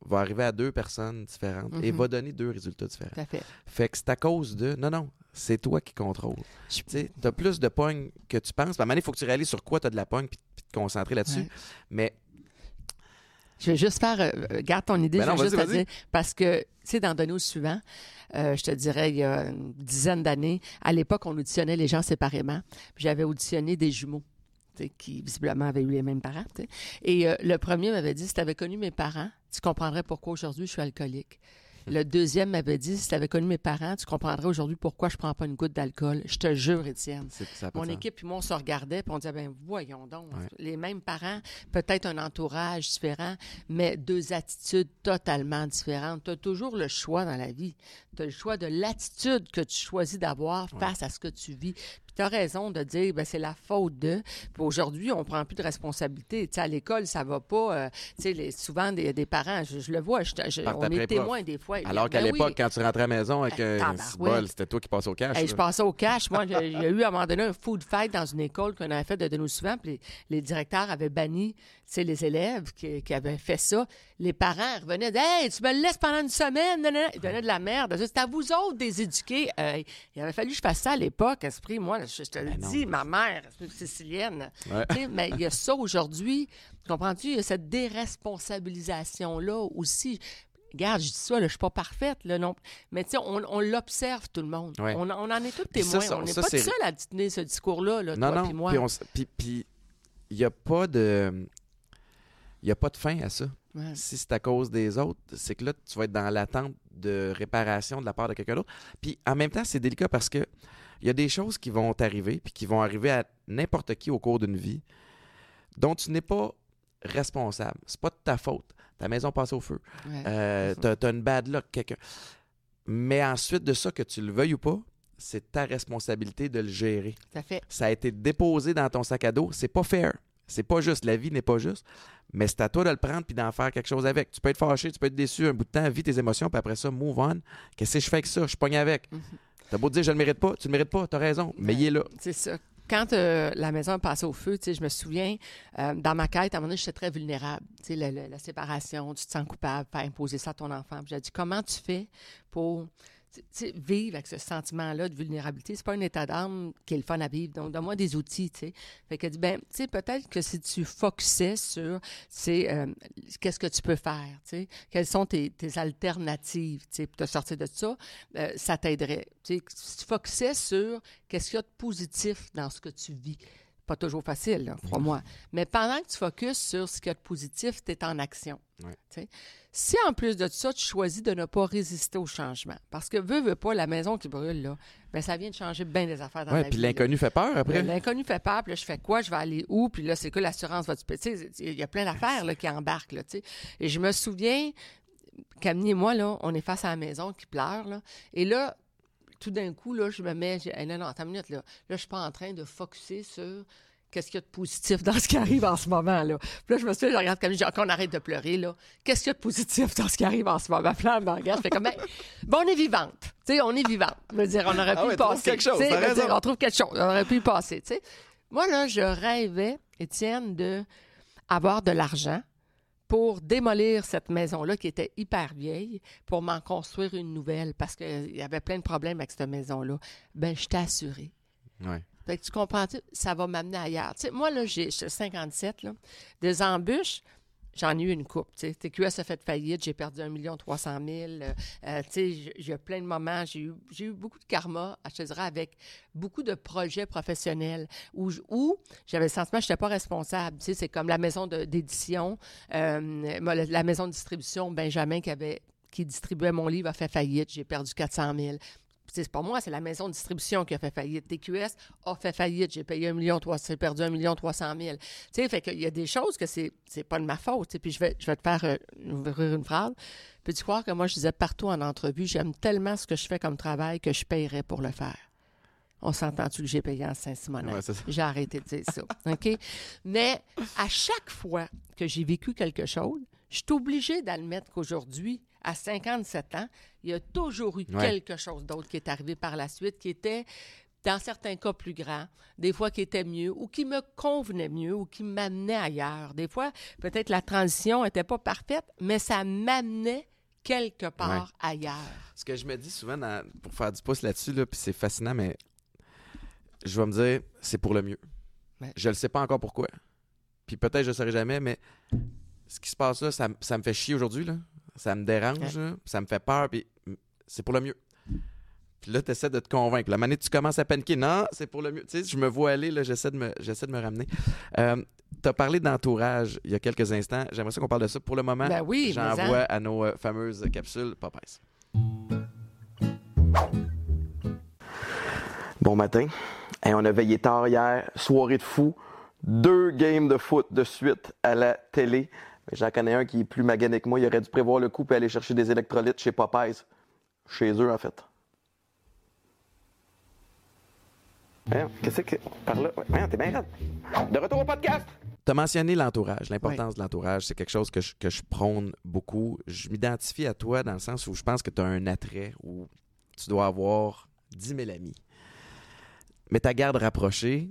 va arriver à deux personnes différentes et Mhm. va donner deux résultats différents. Tout à fait. Fait que c'est à cause de. Non, non, c'est toi qui contrôles. Tu sais, t'as plus de pognes que tu penses. À un moment il faut que tu réalises sur quoi tu as de la pogne puis, te concentrer là-dessus. Ouais. Mais Je vais juste faire, euh, euh, garde ton idée, Ben non, je vais juste te dire, parce que, tu sais, dans Donner au suivant, euh, je te dirais, il y a une dizaine d'années, à l'époque, on auditionnait les gens séparément. J'avais auditionné des jumeaux, qui visiblement avaient eu les mêmes parents. Et euh, le premier m'avait dit, si tu avais connu mes parents, tu comprendrais pourquoi aujourd'hui je suis alcoolique. Le deuxième m'avait dit, si tu avais connu mes parents, tu comprendrais aujourd'hui pourquoi je prends pas une goutte d'alcool. Je te jure, Étienne. Mon équipe puis moi, on se regardait puis on disait, ben voyons donc, Ouais. les mêmes parents, peut-être un entourage différent, mais deux attitudes totalement différentes. Tu as toujours le choix dans la vie. Tu as le choix de l'attitude que tu choisis d'avoir Ouais. face à ce que tu vis. Puis tu as raison de dire, ben, c'est la faute de. Puis aujourd'hui, on prend plus de responsabilité. Tu sais, à l'école, ça va pas. euh, tu sais, les- souvent, des, des parents, je, je le vois, je- on est témoins des fois. Alors qu'à Ben oui. l'époque, quand tu rentrais à la maison avec Eh, un c'était toi qui passais au cash. Hey, je passais au cash. Moi, j'ai- il y a eu à un moment donné un food fight dans une école qu'on avait fait de, de nous souvent. Puis les, les directeurs avaient banni les élèves qui, qui avaient fait ça. Les parents revenaient Hey, tu me le laisses pendant une semaine. Non. Ils donnaient de la merde. C'est à vous autres de les éduquer. Euh, il avait fallu que je fasse ça à l'époque, Esprit. Moi, je, te le Ben dis, ma mère, esprit sicilienne. Ouais. Mais il y a ça aujourd'hui. Comprends-tu? Il y a cette déresponsabilisation-là aussi. Regarde, je dis ça, là, je suis pas parfaite, là, non. Mais tu sais, on, on l'observe, tout le monde. Ouais. On, on en est tous ça, témoins. ça- on n'est pas c'est- tout seul à tenir ce discours-là, là, Non, toi non. puis moi. Puis il n'y a pas de. Il n'y a pas de fin à ça. Ouais. Si c'est à cause des autres, c'est que là, tu vas être dans l'attente de réparation de la part de quelqu'un d'autre. Puis en même temps, c'est délicat parce que il y a des choses qui vont t'arriver, puis qui vont arriver à n'importe qui au cours d'une vie, dont tu n'es pas responsable. C'est pas de ta faute. Ta maison passe au feu. Ouais. Euh, t'as, t'as une bad luck, quelqu'un. Mais ensuite de ça, que tu le veuilles ou pas, c'est ta responsabilité de le gérer. À fait. Ça a été déposé dans ton sac à dos. C'est pas fair. C'est pas juste. La vie n'est pas juste. Mais c'est à toi de le prendre puis d'en faire quelque chose avec. Tu peux être fâché, tu peux être déçu un bout de temps, vis tes émotions, puis après ça, move on. Qu'est-ce que je fais avec ça? Je pogne avec. Mhm. T'as beau dire, je le mérite pas. Tu le mérites pas, t'as raison. Mais il est là. C'est ça. Quand euh, la maison est passée au feu, je me souviens, euh, dans ma quête, à un moment donné, j'étais très vulnérable. Le- la séparation, tu te sens coupable, faire imposer ça à ton enfant. J'ai dit, comment tu fais pour vivre avec ce sentiment-là de vulnérabilité? C'est pas un état d'âme qui est le fun à vivre. Donc, donne-moi des outils, tu sais. Fait qu'elle dit, ben, tu sais, peut-être que si tu focusais sur, c'est euh, qu'est-ce que tu peux faire, tu sais, quelles sont tes, tes alternatives, tu sais, pour te sortir de ça, euh, ça t'aiderait. Tu sais, si tu focusais sur qu'est-ce qu'il y a de positif dans ce que tu vis. Pas toujours facile, là, crois-moi. Mais pendant que tu focuses sur ce qu'il y a de positif, tu es en action. Ouais. Si en plus de ça, tu choisis de ne pas résister au changement, parce que veux, veux pas, la maison qui brûle, là, ben, ça vient de changer bien des affaires dans Ouais, la puis vie. là. l'inconnu fait peur après. L'inconnu fait peur, puis là, je fais quoi? Je vais aller où? Puis là, c'est que l'assurance va. Tu sais, Il y a plein d'affaires là, qui embarquent. Là, tu sais. et je me souviens, Camille et moi, là, on est face à la maison qui pleure. Là, et là, tout d'un coup, là, je me mets. Hey, non, non, attends une minute. Là, là je suis pas en train de focuser sur qu'est-ce qu'il y a de positif dans ce qui arrive en ce moment. Là. Puis là, je me suis dit, je regarde Camille, je dis, OK, on arrête de pleurer. là. Qu'est-ce qu'il y a de positif dans ce qui arrive en ce moment? Puis là, elle me regarde, je fais comme, ben, on est vivante. Tu sais, on est vivante. Je veux dire, on aurait Ah pu ouais, y trouve passer. quelque chose, dire, on trouve quelque chose. On aurait pu y passer, tu sais. Moi, là, je rêvais, Étienne, de avoir de l'argent pour démolir cette maison-là qui était hyper vieille, pour m'en construire une nouvelle parce qu'il y avait plein de problèmes avec cette maison-là. Ben, je t'ai assuré. Ouais. Fait que tu comprends, ça va m'amener ailleurs. Tu sais, moi, là, j'ai j'ai 57, là. Des embûches, j'en ai eu une coupe. Tu sais. TQS a fait faillite, j'ai perdu 1 300 000. Euh, euh, j'ai- j'ai eu plein de moments, j'ai eu, beaucoup de karma, je dirais, avec beaucoup de projets professionnels où, j'avais le sentiment que je n'étais pas responsable. C'est comme la maison d'édition, euh, la maison de distribution, Benjamin, qui, avait, qui distribuait mon livre, a fait faillite, j'ai perdu 400 000 c'est pas moi, c'est la maison de distribution qui a fait faillite. TQS a fait faillite. J'ai payé 1 million, j'ai perdu 1 million 300 000. Tu sais, fait qu'il y a des choses que c'est, c'est pas de ma faute. tu sais. Puis je vais, je vais te faire euh, ouvrir une phrase. Peux-tu croire que moi, je disais partout en entrevue, j'aime tellement ce que je fais comme travail que je paierais pour le faire. On s'entend-tu que j'ai payé en Saint-Simonette? Ouais, c'est ça. J'ai arrêté de dire ça. OK? Mais à chaque fois que j'ai vécu quelque chose, je suis obligée d'admettre qu'aujourd'hui, à 57 ans, il y a toujours eu Ouais. quelque chose d'autre qui est arrivé par la suite, qui était, dans certains cas, plus grand, des fois qui était mieux, ou qui me convenait mieux, ou qui m'amenait ailleurs. Des fois, peut-être la transition n'était pas parfaite, mais ça m'amenait quelque part ailleurs. Ce que je me dis souvent dans- pour faire du pouce là-dessus, là, puis c'est fascinant, mais je vais me dire, c'est pour le mieux. Ouais. Je ne sais pas encore pourquoi. Puis peut-être je ne saurai jamais, mais ce qui se passe là, ça, ça me fait chier aujourd'hui. là. Ça me dérange, Ouais. ça me fait peur, puis c'est pour le mieux. Puis là, tu essaies de te convaincre. La manée, tu commences à paniquer. Non, c'est pour le mieux. Tu sais, je me vois aller, là, j'essaie de me, j'essaie de me ramener. tu as parlé d'entourage il y a quelques instants. J'aimerais ça qu'on parle de ça. Pour le moment, Ben oui, j'envoie à nos euh, fameuses capsules Popeyes. Bon matin. Hey, on a veillé tard hier, soirée de fou, deux games de foot de suite à la télé. J'en connais un qui est plus magané que moi. Il aurait dû prévoir le coup et aller chercher des électrolytes chez Popeyes. Chez eux, en fait. Qu'est-ce que. Par là? Ouais, t'es bien De retour au podcast! Tu as mentionné l'entourage, l'importance de l'entourage. C'est quelque chose que je, que je prône beaucoup. Je m'identifie à toi dans le sens où je pense que tu as un attrait où tu dois avoir 10 000 amis. Mais ta garde rapprochée,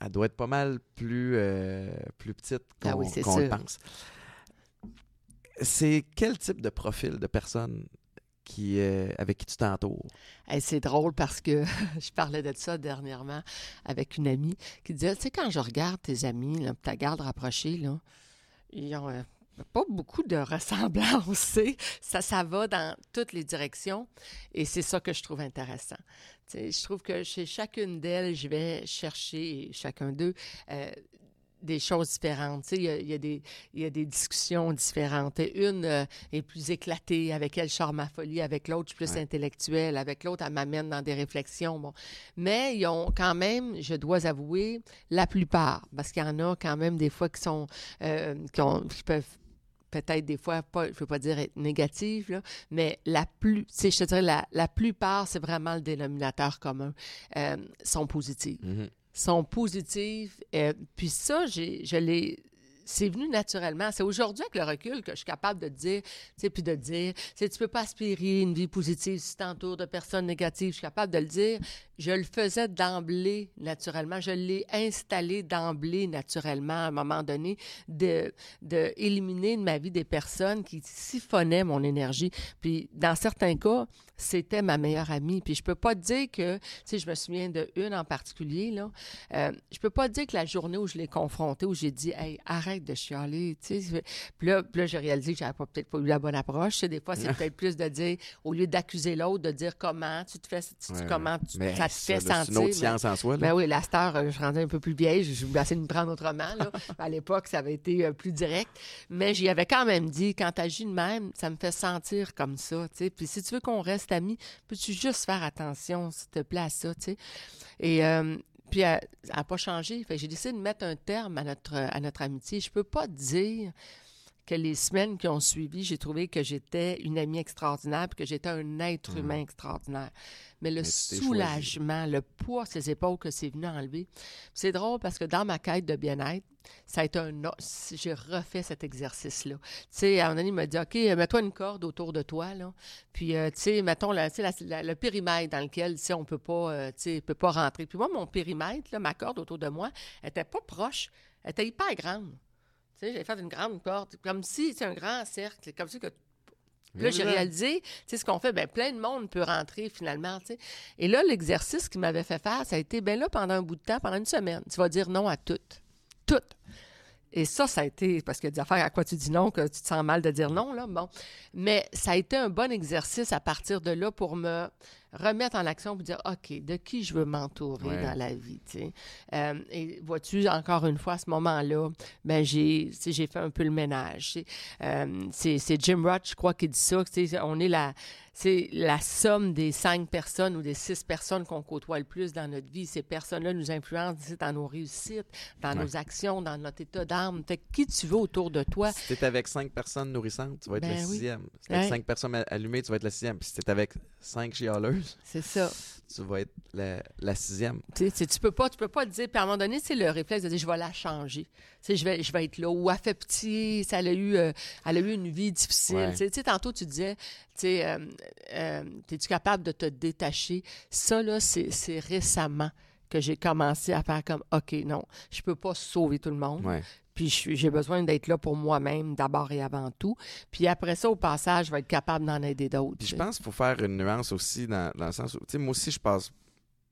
elle doit être pas mal plus, euh, plus petite Ah qu'on oui, le pense. C'est quel type de profil de personne qui, avec qui tu t'entoures? Hey, c'est drôle parce que je parlais de ça dernièrement avec une amie qui disait, tu sais, quand je regarde tes amis, ta garde rapprochée, là, ils ont euh, pas beaucoup de ressemblances. Ça, ça va dans toutes les directions et c'est ça que je trouve intéressant. Je trouve que chez chacune d'elles, je vais chercher, chacun d'eux, euh, des choses différentes. Il y, a, il y a des, il y a des discussions différentes. Et une euh, est plus éclatée, avec elle, je sors ma folie, avec l'autre, je suis plus Ouais. intellectuelle, avec l'autre, elle m'amène dans des réflexions. Bon. Mais ils ont quand même, je dois avouer, la plupart, parce qu'il y en a quand même des fois qui sont, euh, qui, ont- qui peuvent peut-être des fois, pas, je ne veux pas dire être négative, là, mais la plus, je te dirais, la, la plupart, c'est vraiment le dénominateur commun, euh, sont positives sont positives. euh, puis ça, je l'ai. C'est venu naturellement. C'est aujourd'hui, avec le recul, que je suis capable de dire, tu sais, puis de dire, tu tu peux pas aspirer une vie positive si tu t'entoures de personnes négatives. Je suis capable de le dire. Je le faisais d'emblée, naturellement. Je l'ai installé d'emblée, naturellement, à un moment donné, de, de éliminer de ma vie des personnes qui siphonnaient mon énergie. Puis, dans certains cas, c'était ma meilleure amie. Puis, je peux pas te dire que, tu sais, je me souviens de une en particulier, là. Euh, je peux pas te dire que la journée où je l'ai confrontée, où j'ai dit, hey, arrête de chialer, tu sais. Puis là, là j'ai réalisé que j'avais pas- peut-être pas eu la bonne approche. Des fois, c'est peut-être plus de dire, au lieu d'accuser l'autre, de dire comment tu te fais, tu- Ouais, comment tu- mais ça te fait sentir. C'est une autre mais- science en soi. Là. ben oui, la star, euh, je rendais un peu plus vieille, je voulais essayer de me prendre autrement. Là. à l'époque, ça avait été euh, plus direct. Mais j'y avais quand même dit, quand tu agis de même, ça me fait sentir comme ça. tu sais. Puis si tu veux qu'on reste peux-tu juste faire attention, s'il te plaît, à ça? tu sais? Et euh, puis, elle n'a pas changé. J'ai décidé de mettre un terme à notre, à notre amitié. Je peux pas dire que les semaines qui ont suivi, j'ai trouvé que j'étais une amie extraordinaire puis que j'étais un être humain extraordinaire. Mais le Mais soulagement, le poids ses épaules que c'est venu enlever. C'est drôle parce que dans ma quête de bien-être, ça a été un... J'ai refait cet exercice-là. Tu sais, à un moment donné, il m'a dit, OK, mets-toi une corde autour de toi, là. Puis, euh, tu sais, mettons la, tu sais, la- la- le périmètre dans lequel, tu sais, on peut pas, euh, tu sais, peut pas rentrer. Puis moi, mon périmètre, là, ma corde autour de moi, elle était pas proche. Elle était hyper grande. Tu sais, j'avais fait une grande corde, comme si c'est un grand cercle, comme si que là, j'ai réalisé, tu sais, ce qu'on fait, ben plein de monde peut rentrer finalement, tu sais. Et là, l'exercice qui m'avait fait faire, ça a été, ben là, pendant un bout de temps, pendant une semaine, tu vas dire non à toutes. Toutes. Et ça, ça a été, parce qu'il y a des affaires à quoi tu dis non, que tu te sens mal de dire non, là, bon. Mais ça a été un bon exercice à partir de là pour me remettre en action, pour dire, OK, de qui je veux m'entourer Ouais. dans la vie, tu sais? Euh, et vois-tu, encore une fois, à ce moment-là, ben j'ai, j'ai fait un peu le ménage. Euh, c'est, c'est Jim Roth, je crois, qui dit ça. On est la, c'est la somme des cinq personnes ou des six personnes qu'on côtoie le plus dans notre vie. Ces personnes-là nous influencent dans nos réussites, dans Ouais. nos actions, dans notre état d'âme. Fait que qui tu veux autour de toi? Si t'es avec cinq personnes nourrissantes, tu vas être Ben la oui. sixième. Si t'es avec Ouais. cinq personnes allumées, tu vas être la sixième. Puis si t'es avec cinq chialeuses, C'est ça. tu vas être la, la sixième. Tu sais, tu peux pas, tu peux pas te dire, puis à un moment donné, c'est le réflexe de dire, je vais la changer. Tu sais, je vais, je vais être là. Ou elle fait petit, ça, elle a eu, euh, elle a eu une vie difficile. Ouais. Tu sais, tu sais, tantôt, tu disais, tu sais, euh, euh, es-tu capable de te détacher? Ça, là, c'est c'est récemment que j'ai commencé à faire comme, OK, non, je peux pas sauver tout le monde. Ouais. Puis j'ai besoin d'être là pour moi-même d'abord et avant tout. Puis après ça, au passage, je vais être capable d'en aider d'autres. Puis je pense qu'il faut faire une nuance aussi dans, dans le sens où, tu sais, moi aussi, je passe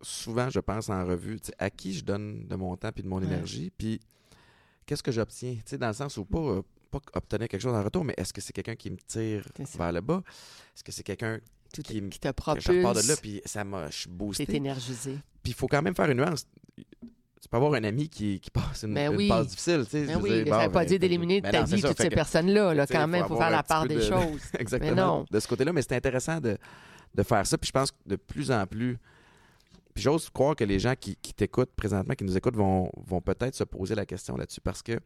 souvent, je pense, en revue, tu sais, à qui je donne de mon temps puis de mon Ouais. énergie, puis qu'est-ce que j'obtiens, tu sais, dans le sens où pas, euh, pas obtenir quelque chose en retour, mais est-ce que c'est quelqu'un qui me tire vers le bas? Est-ce que c'est quelqu'un qui me- qui te que je repars de là, propulse, puis ça m'a, je suis boosté? t'es énergisé. Puis il faut quand même faire une nuance. Tu peux avoir un ami qui, qui passe une, Ben une passe difficile, tu sais. Ben oui, dire, ça ne veut pas ben, dire d'éliminer de ben ta non, c'est vie ça, toutes ces personnes-là. Là, quand même, il faut faire la part des de- choses. Exactement. Mais non. De ce côté-là, mais c'est intéressant de, de faire ça. Puis je pense que de plus en plus. Puis j'ose croire que les gens qui, qui t'écoutent présentement, qui nous écoutent, vont, vont peut-être se poser la question là-dessus parce que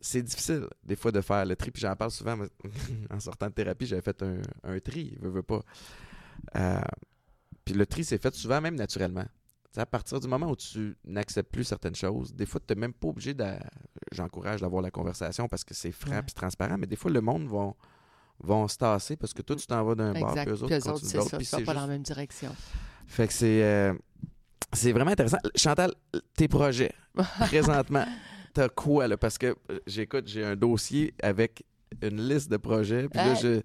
c'est difficile des fois de faire le tri. Puis j'en parle souvent en sortant de thérapie, j'avais fait un, un tri, veux, veux pas. Euh, puis le tri s'est fait souvent même naturellement. À partir du moment où tu n'acceptes plus certaines choses, des fois, tu n'es même pas obligé de. J'encourage d'avoir la conversation parce que c'est franc Ouais. et transparent, mais des fois, le monde va vont se tasser parce que toi, tu t'en vas d'un bord, Exact. puis eux autres, autres, c'est ça. puis pas dans la même direction. Fait que c'est euh, c'est vraiment intéressant. Chantal, tes projets, présentement, t'as quoi, là? Parce que, euh, j'écoute, j'ai un dossier avec une liste de projets, puis là, Hey. je...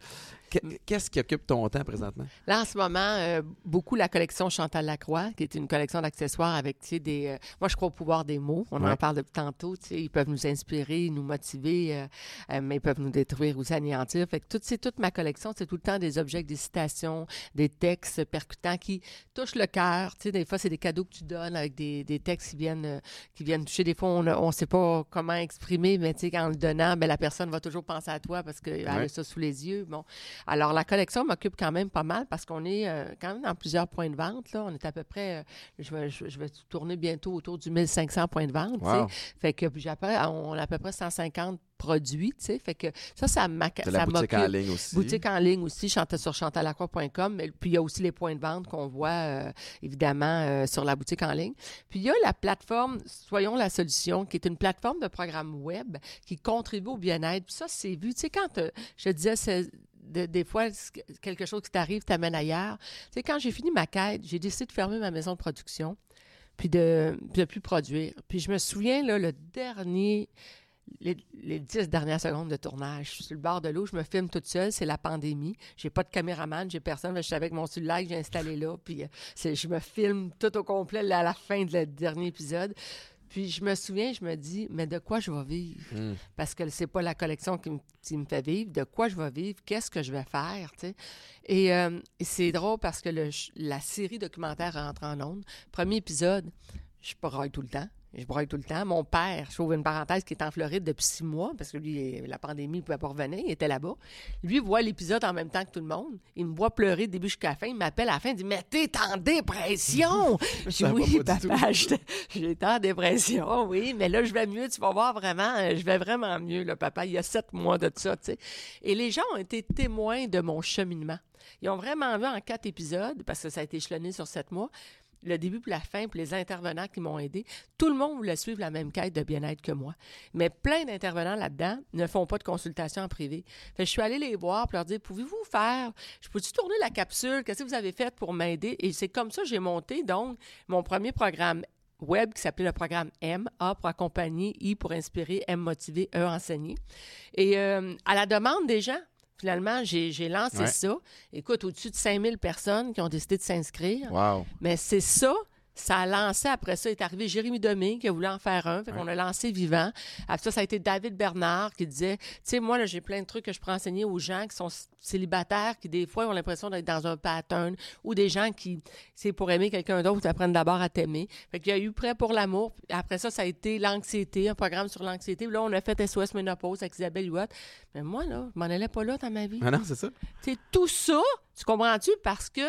Qu'est- Qu'est-ce qui occupe ton temps présentement? Là, en ce moment, euh, beaucoup la collection Chantal Lacroix, qui est une collection d'accessoires avec, tu sais, des... euh, moi, je crois au pouvoir des mots. On Ouais. en parle depuis tantôt, tu sais. Ils peuvent nous inspirer, nous motiver, euh, mais ils peuvent nous détruire ou s'anéantir. Fait que tout, c'est toute ma collection, c'est tout le temps des objets, des citations, des textes percutants qui touchent le cœur. Tu sais, des fois, c'est des cadeaux que tu donnes avec des, des textes qui viennent, qui viennent toucher. Des fois, on ne sait pas comment exprimer, mais tu sais, en le donnant, ben, la personne va toujours penser à toi parce qu'elle Ouais. a ça sous les yeux. Bon. Alors, la collection m'occupe quand même pas mal parce qu'on est euh, quand même dans plusieurs points de vente. Là. On est à peu près, euh, je, vais, je, je vais tourner bientôt autour du 1500 points de vente. Wow. Fait que après, on a à peu près 150 produits. tu sais. Fait que ça, ça T'as la boutique en m'occupe. ligne aussi. Boutique en ligne aussi, chanta- sur chantalacroix.com. mais- Puis il y a aussi les points de vente qu'on voit euh, évidemment sur la boutique en ligne. Puis il y a la plateforme Soyons la solution, qui est une plateforme de programme web qui contribue au bien-être. Puis ça, c'est vu. Tu sais, quand je disais, de- des fois, quelque chose qui t'arrive t'amène ailleurs. Tu sais, quand j'ai fini ma quête, j'ai décidé de fermer ma maison de production puis de ne plus produire. Puis je me souviens, là, le dernier, les, dix dernières secondes de tournage, je suis sur le bord de l'eau, je me filme toute seule, c'est la pandémie. J'ai pas de caméraman, j'ai personne, je suis avec mon cellulaire que j'ai installé là, puis euh, je me filme tout au complet à la fin de le dernier épisode. Puis je me souviens, je me dis, mais de quoi je vais vivre? Hmm. parce que c'est pas la collection qui me, qui me fait vivre. De quoi je vais vivre? Qu'est-ce que je vais faire? Et, euh, et c'est drôle parce que le la série documentaire rentre en ondes. Premier épisode, je broille tout le temps. Je broille tout le temps. Mon père, je trouve une parenthèse, qui est en Floride depuis six mois, parce que lui, la pandémie, il ne pouvait pas revenir, il était là-bas. Lui voit l'épisode en même temps que tout le monde. Il me voit pleurer du début jusqu'à la fin. Il m'appelle à la fin, il dit Mais t'es en dépression! Je dis Oui, papa, j'étais- en dépression, oui, mais là, je vais mieux, tu vas voir vraiment, euh, je vais vraiment mieux, là, papa. Il y a sept mois de ça, tu sais. Et les gens ont été témoins de mon cheminement. Ils ont vraiment vu en quatre épisodes, parce que ça a été échelonné sur sept mois, le début puis la fin, puis les intervenants qui m'ont aidé. Tout le monde voulait suivre la même quête de bien-être que moi. Mais plein d'intervenants là-dedans ne font pas de consultation en privé. Je suis allée les voir pour leur dire Pouvez-vous faire Je peux-tu tourner la capsule? Qu'est-ce que vous avez fait pour m'aider? Et c'est comme ça que j'ai monté donc mon premier programme web qui s'appelait le programme M, A pour accompagner, I pour inspirer, M motiver, E enseigner. Et euh, à la demande des gens, finalement, j'ai lancé Ouais. ça. Écoute, au-dessus de 5000 personnes qui ont décidé de s'inscrire. Wow. Mais c'est ça, ça a lancé, après ça, est arrivé Jérémy Domé qui a voulu en faire un, fait qu'on a lancé Vivant. Après ça, ça a été David Bernard qui disait, tu sais, moi, là, j'ai plein de trucs que je peux enseigner aux gens qui sont célibataires, qui des fois ont l'impression d'être dans un pattern, ou des gens qui, c'est pour aimer quelqu'un d'autre, apprennent d'abord à t'aimer. Fait qu'il y a eu Prêt pour l'amour. Puis Après ça, ça a été l'anxiété, un programme sur l'anxiété. Là, on a fait SOS Ménopause avec Isabelle Huot. Mais moi, là, je m'en allais pas là dans ma vie. Ah non, c'est ça? Sais, tout ça, tu comprends-tu? Parce que,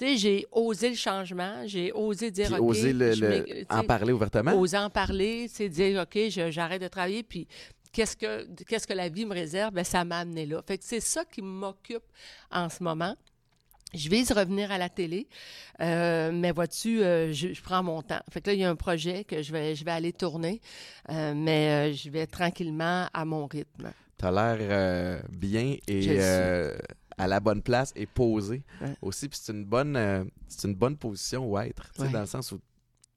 j'ai osé le changement, j'ai osé dire, Puis OK, le- le- tu en parler ouvertement? Oser en parler, c'est dire, OK, j'arrête de travailler, puis qu'est-ce que, qu'est-ce que la vie me réserve? Ben, ça m'a amené là. Fait que c'est ça qui m'occupe en ce moment. Je vais y revenir à la télé, euh, mais vois-tu, euh, je, je prends mon temps. Fait que là, il y a un projet que je vais, je vais aller tourner, euh, mais je vais tranquillement à mon rythme. T'as l'air bien et à la bonne place et posé Ouais. aussi. Puis c'est une bonne, euh, c'est une bonne position où être, tu sais, Ouais. dans le sens où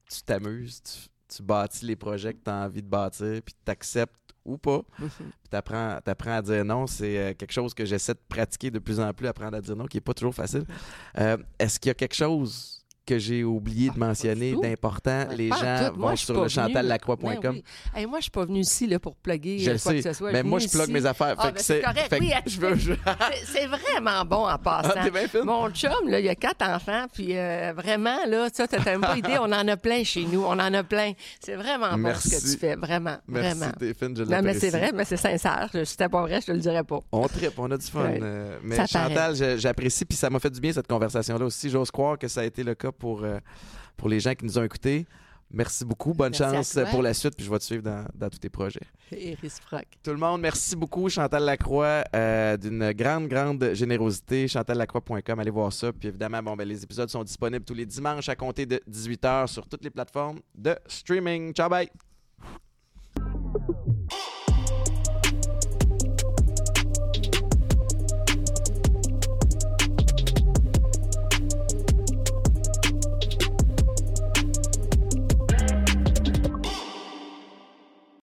tu t'amuses, tu, tu bâtis les projets que tu as envie de bâtir, puis tu acceptes ou pas. Mhm. Puis t'apprends, t'apprends à dire non. C'est euh, quelque chose que j'essaie de pratiquer de plus en plus, apprendre à dire non, qui n'est pas toujours facile. Euh, Est-ce qu'il y a quelque chose que j'ai oublié de Ah, mentionner d'important? Ben, Les gens tout. Vont sur le chantallacroix.com. Ben oui. Hey, moi, je suis pas venue ici là, pour plugger Je euh, quoi que sais. ce soit. Mais moi, je plug mes affaires. Ah, ben, que c'est correct. que Oui, je C'est- vraiment bon en passant. Ah, fine. Mon chum, là, il a quatre enfants, puis euh, vraiment, là, ça, t'as même pas idée, on en a plein chez nous, on en a plein. C'est vraiment bon ce Merci. que tu fais, vraiment, Merci, vraiment. fine, je Non, mais l'apprécie. c'est vrai, mais c'est sincère. Si c'était pas vrai, je te le dirais pas. On tripe, on a du fun. Ouais. euh, mais Ça Chantal, j'apprécie, puis ça m'a fait du bien cette conversation-là aussi. J'ose croire que ça a été le cas pour, euh, pour les gens qui nous ont écoutés. Merci beaucoup. Bonne Merci chance pour la suite, puis je vais te suivre dans, dans tous tes projets. Et réciproque. Tout le monde, merci beaucoup. Chantal Lacroix, euh, d'une grande, grande générosité. ChantalLacroix.com, allez voir ça. Puis évidemment, bon, ben, les épisodes sont disponibles tous les dimanches à compter de 18h sur toutes les plateformes de streaming. Ciao, bye!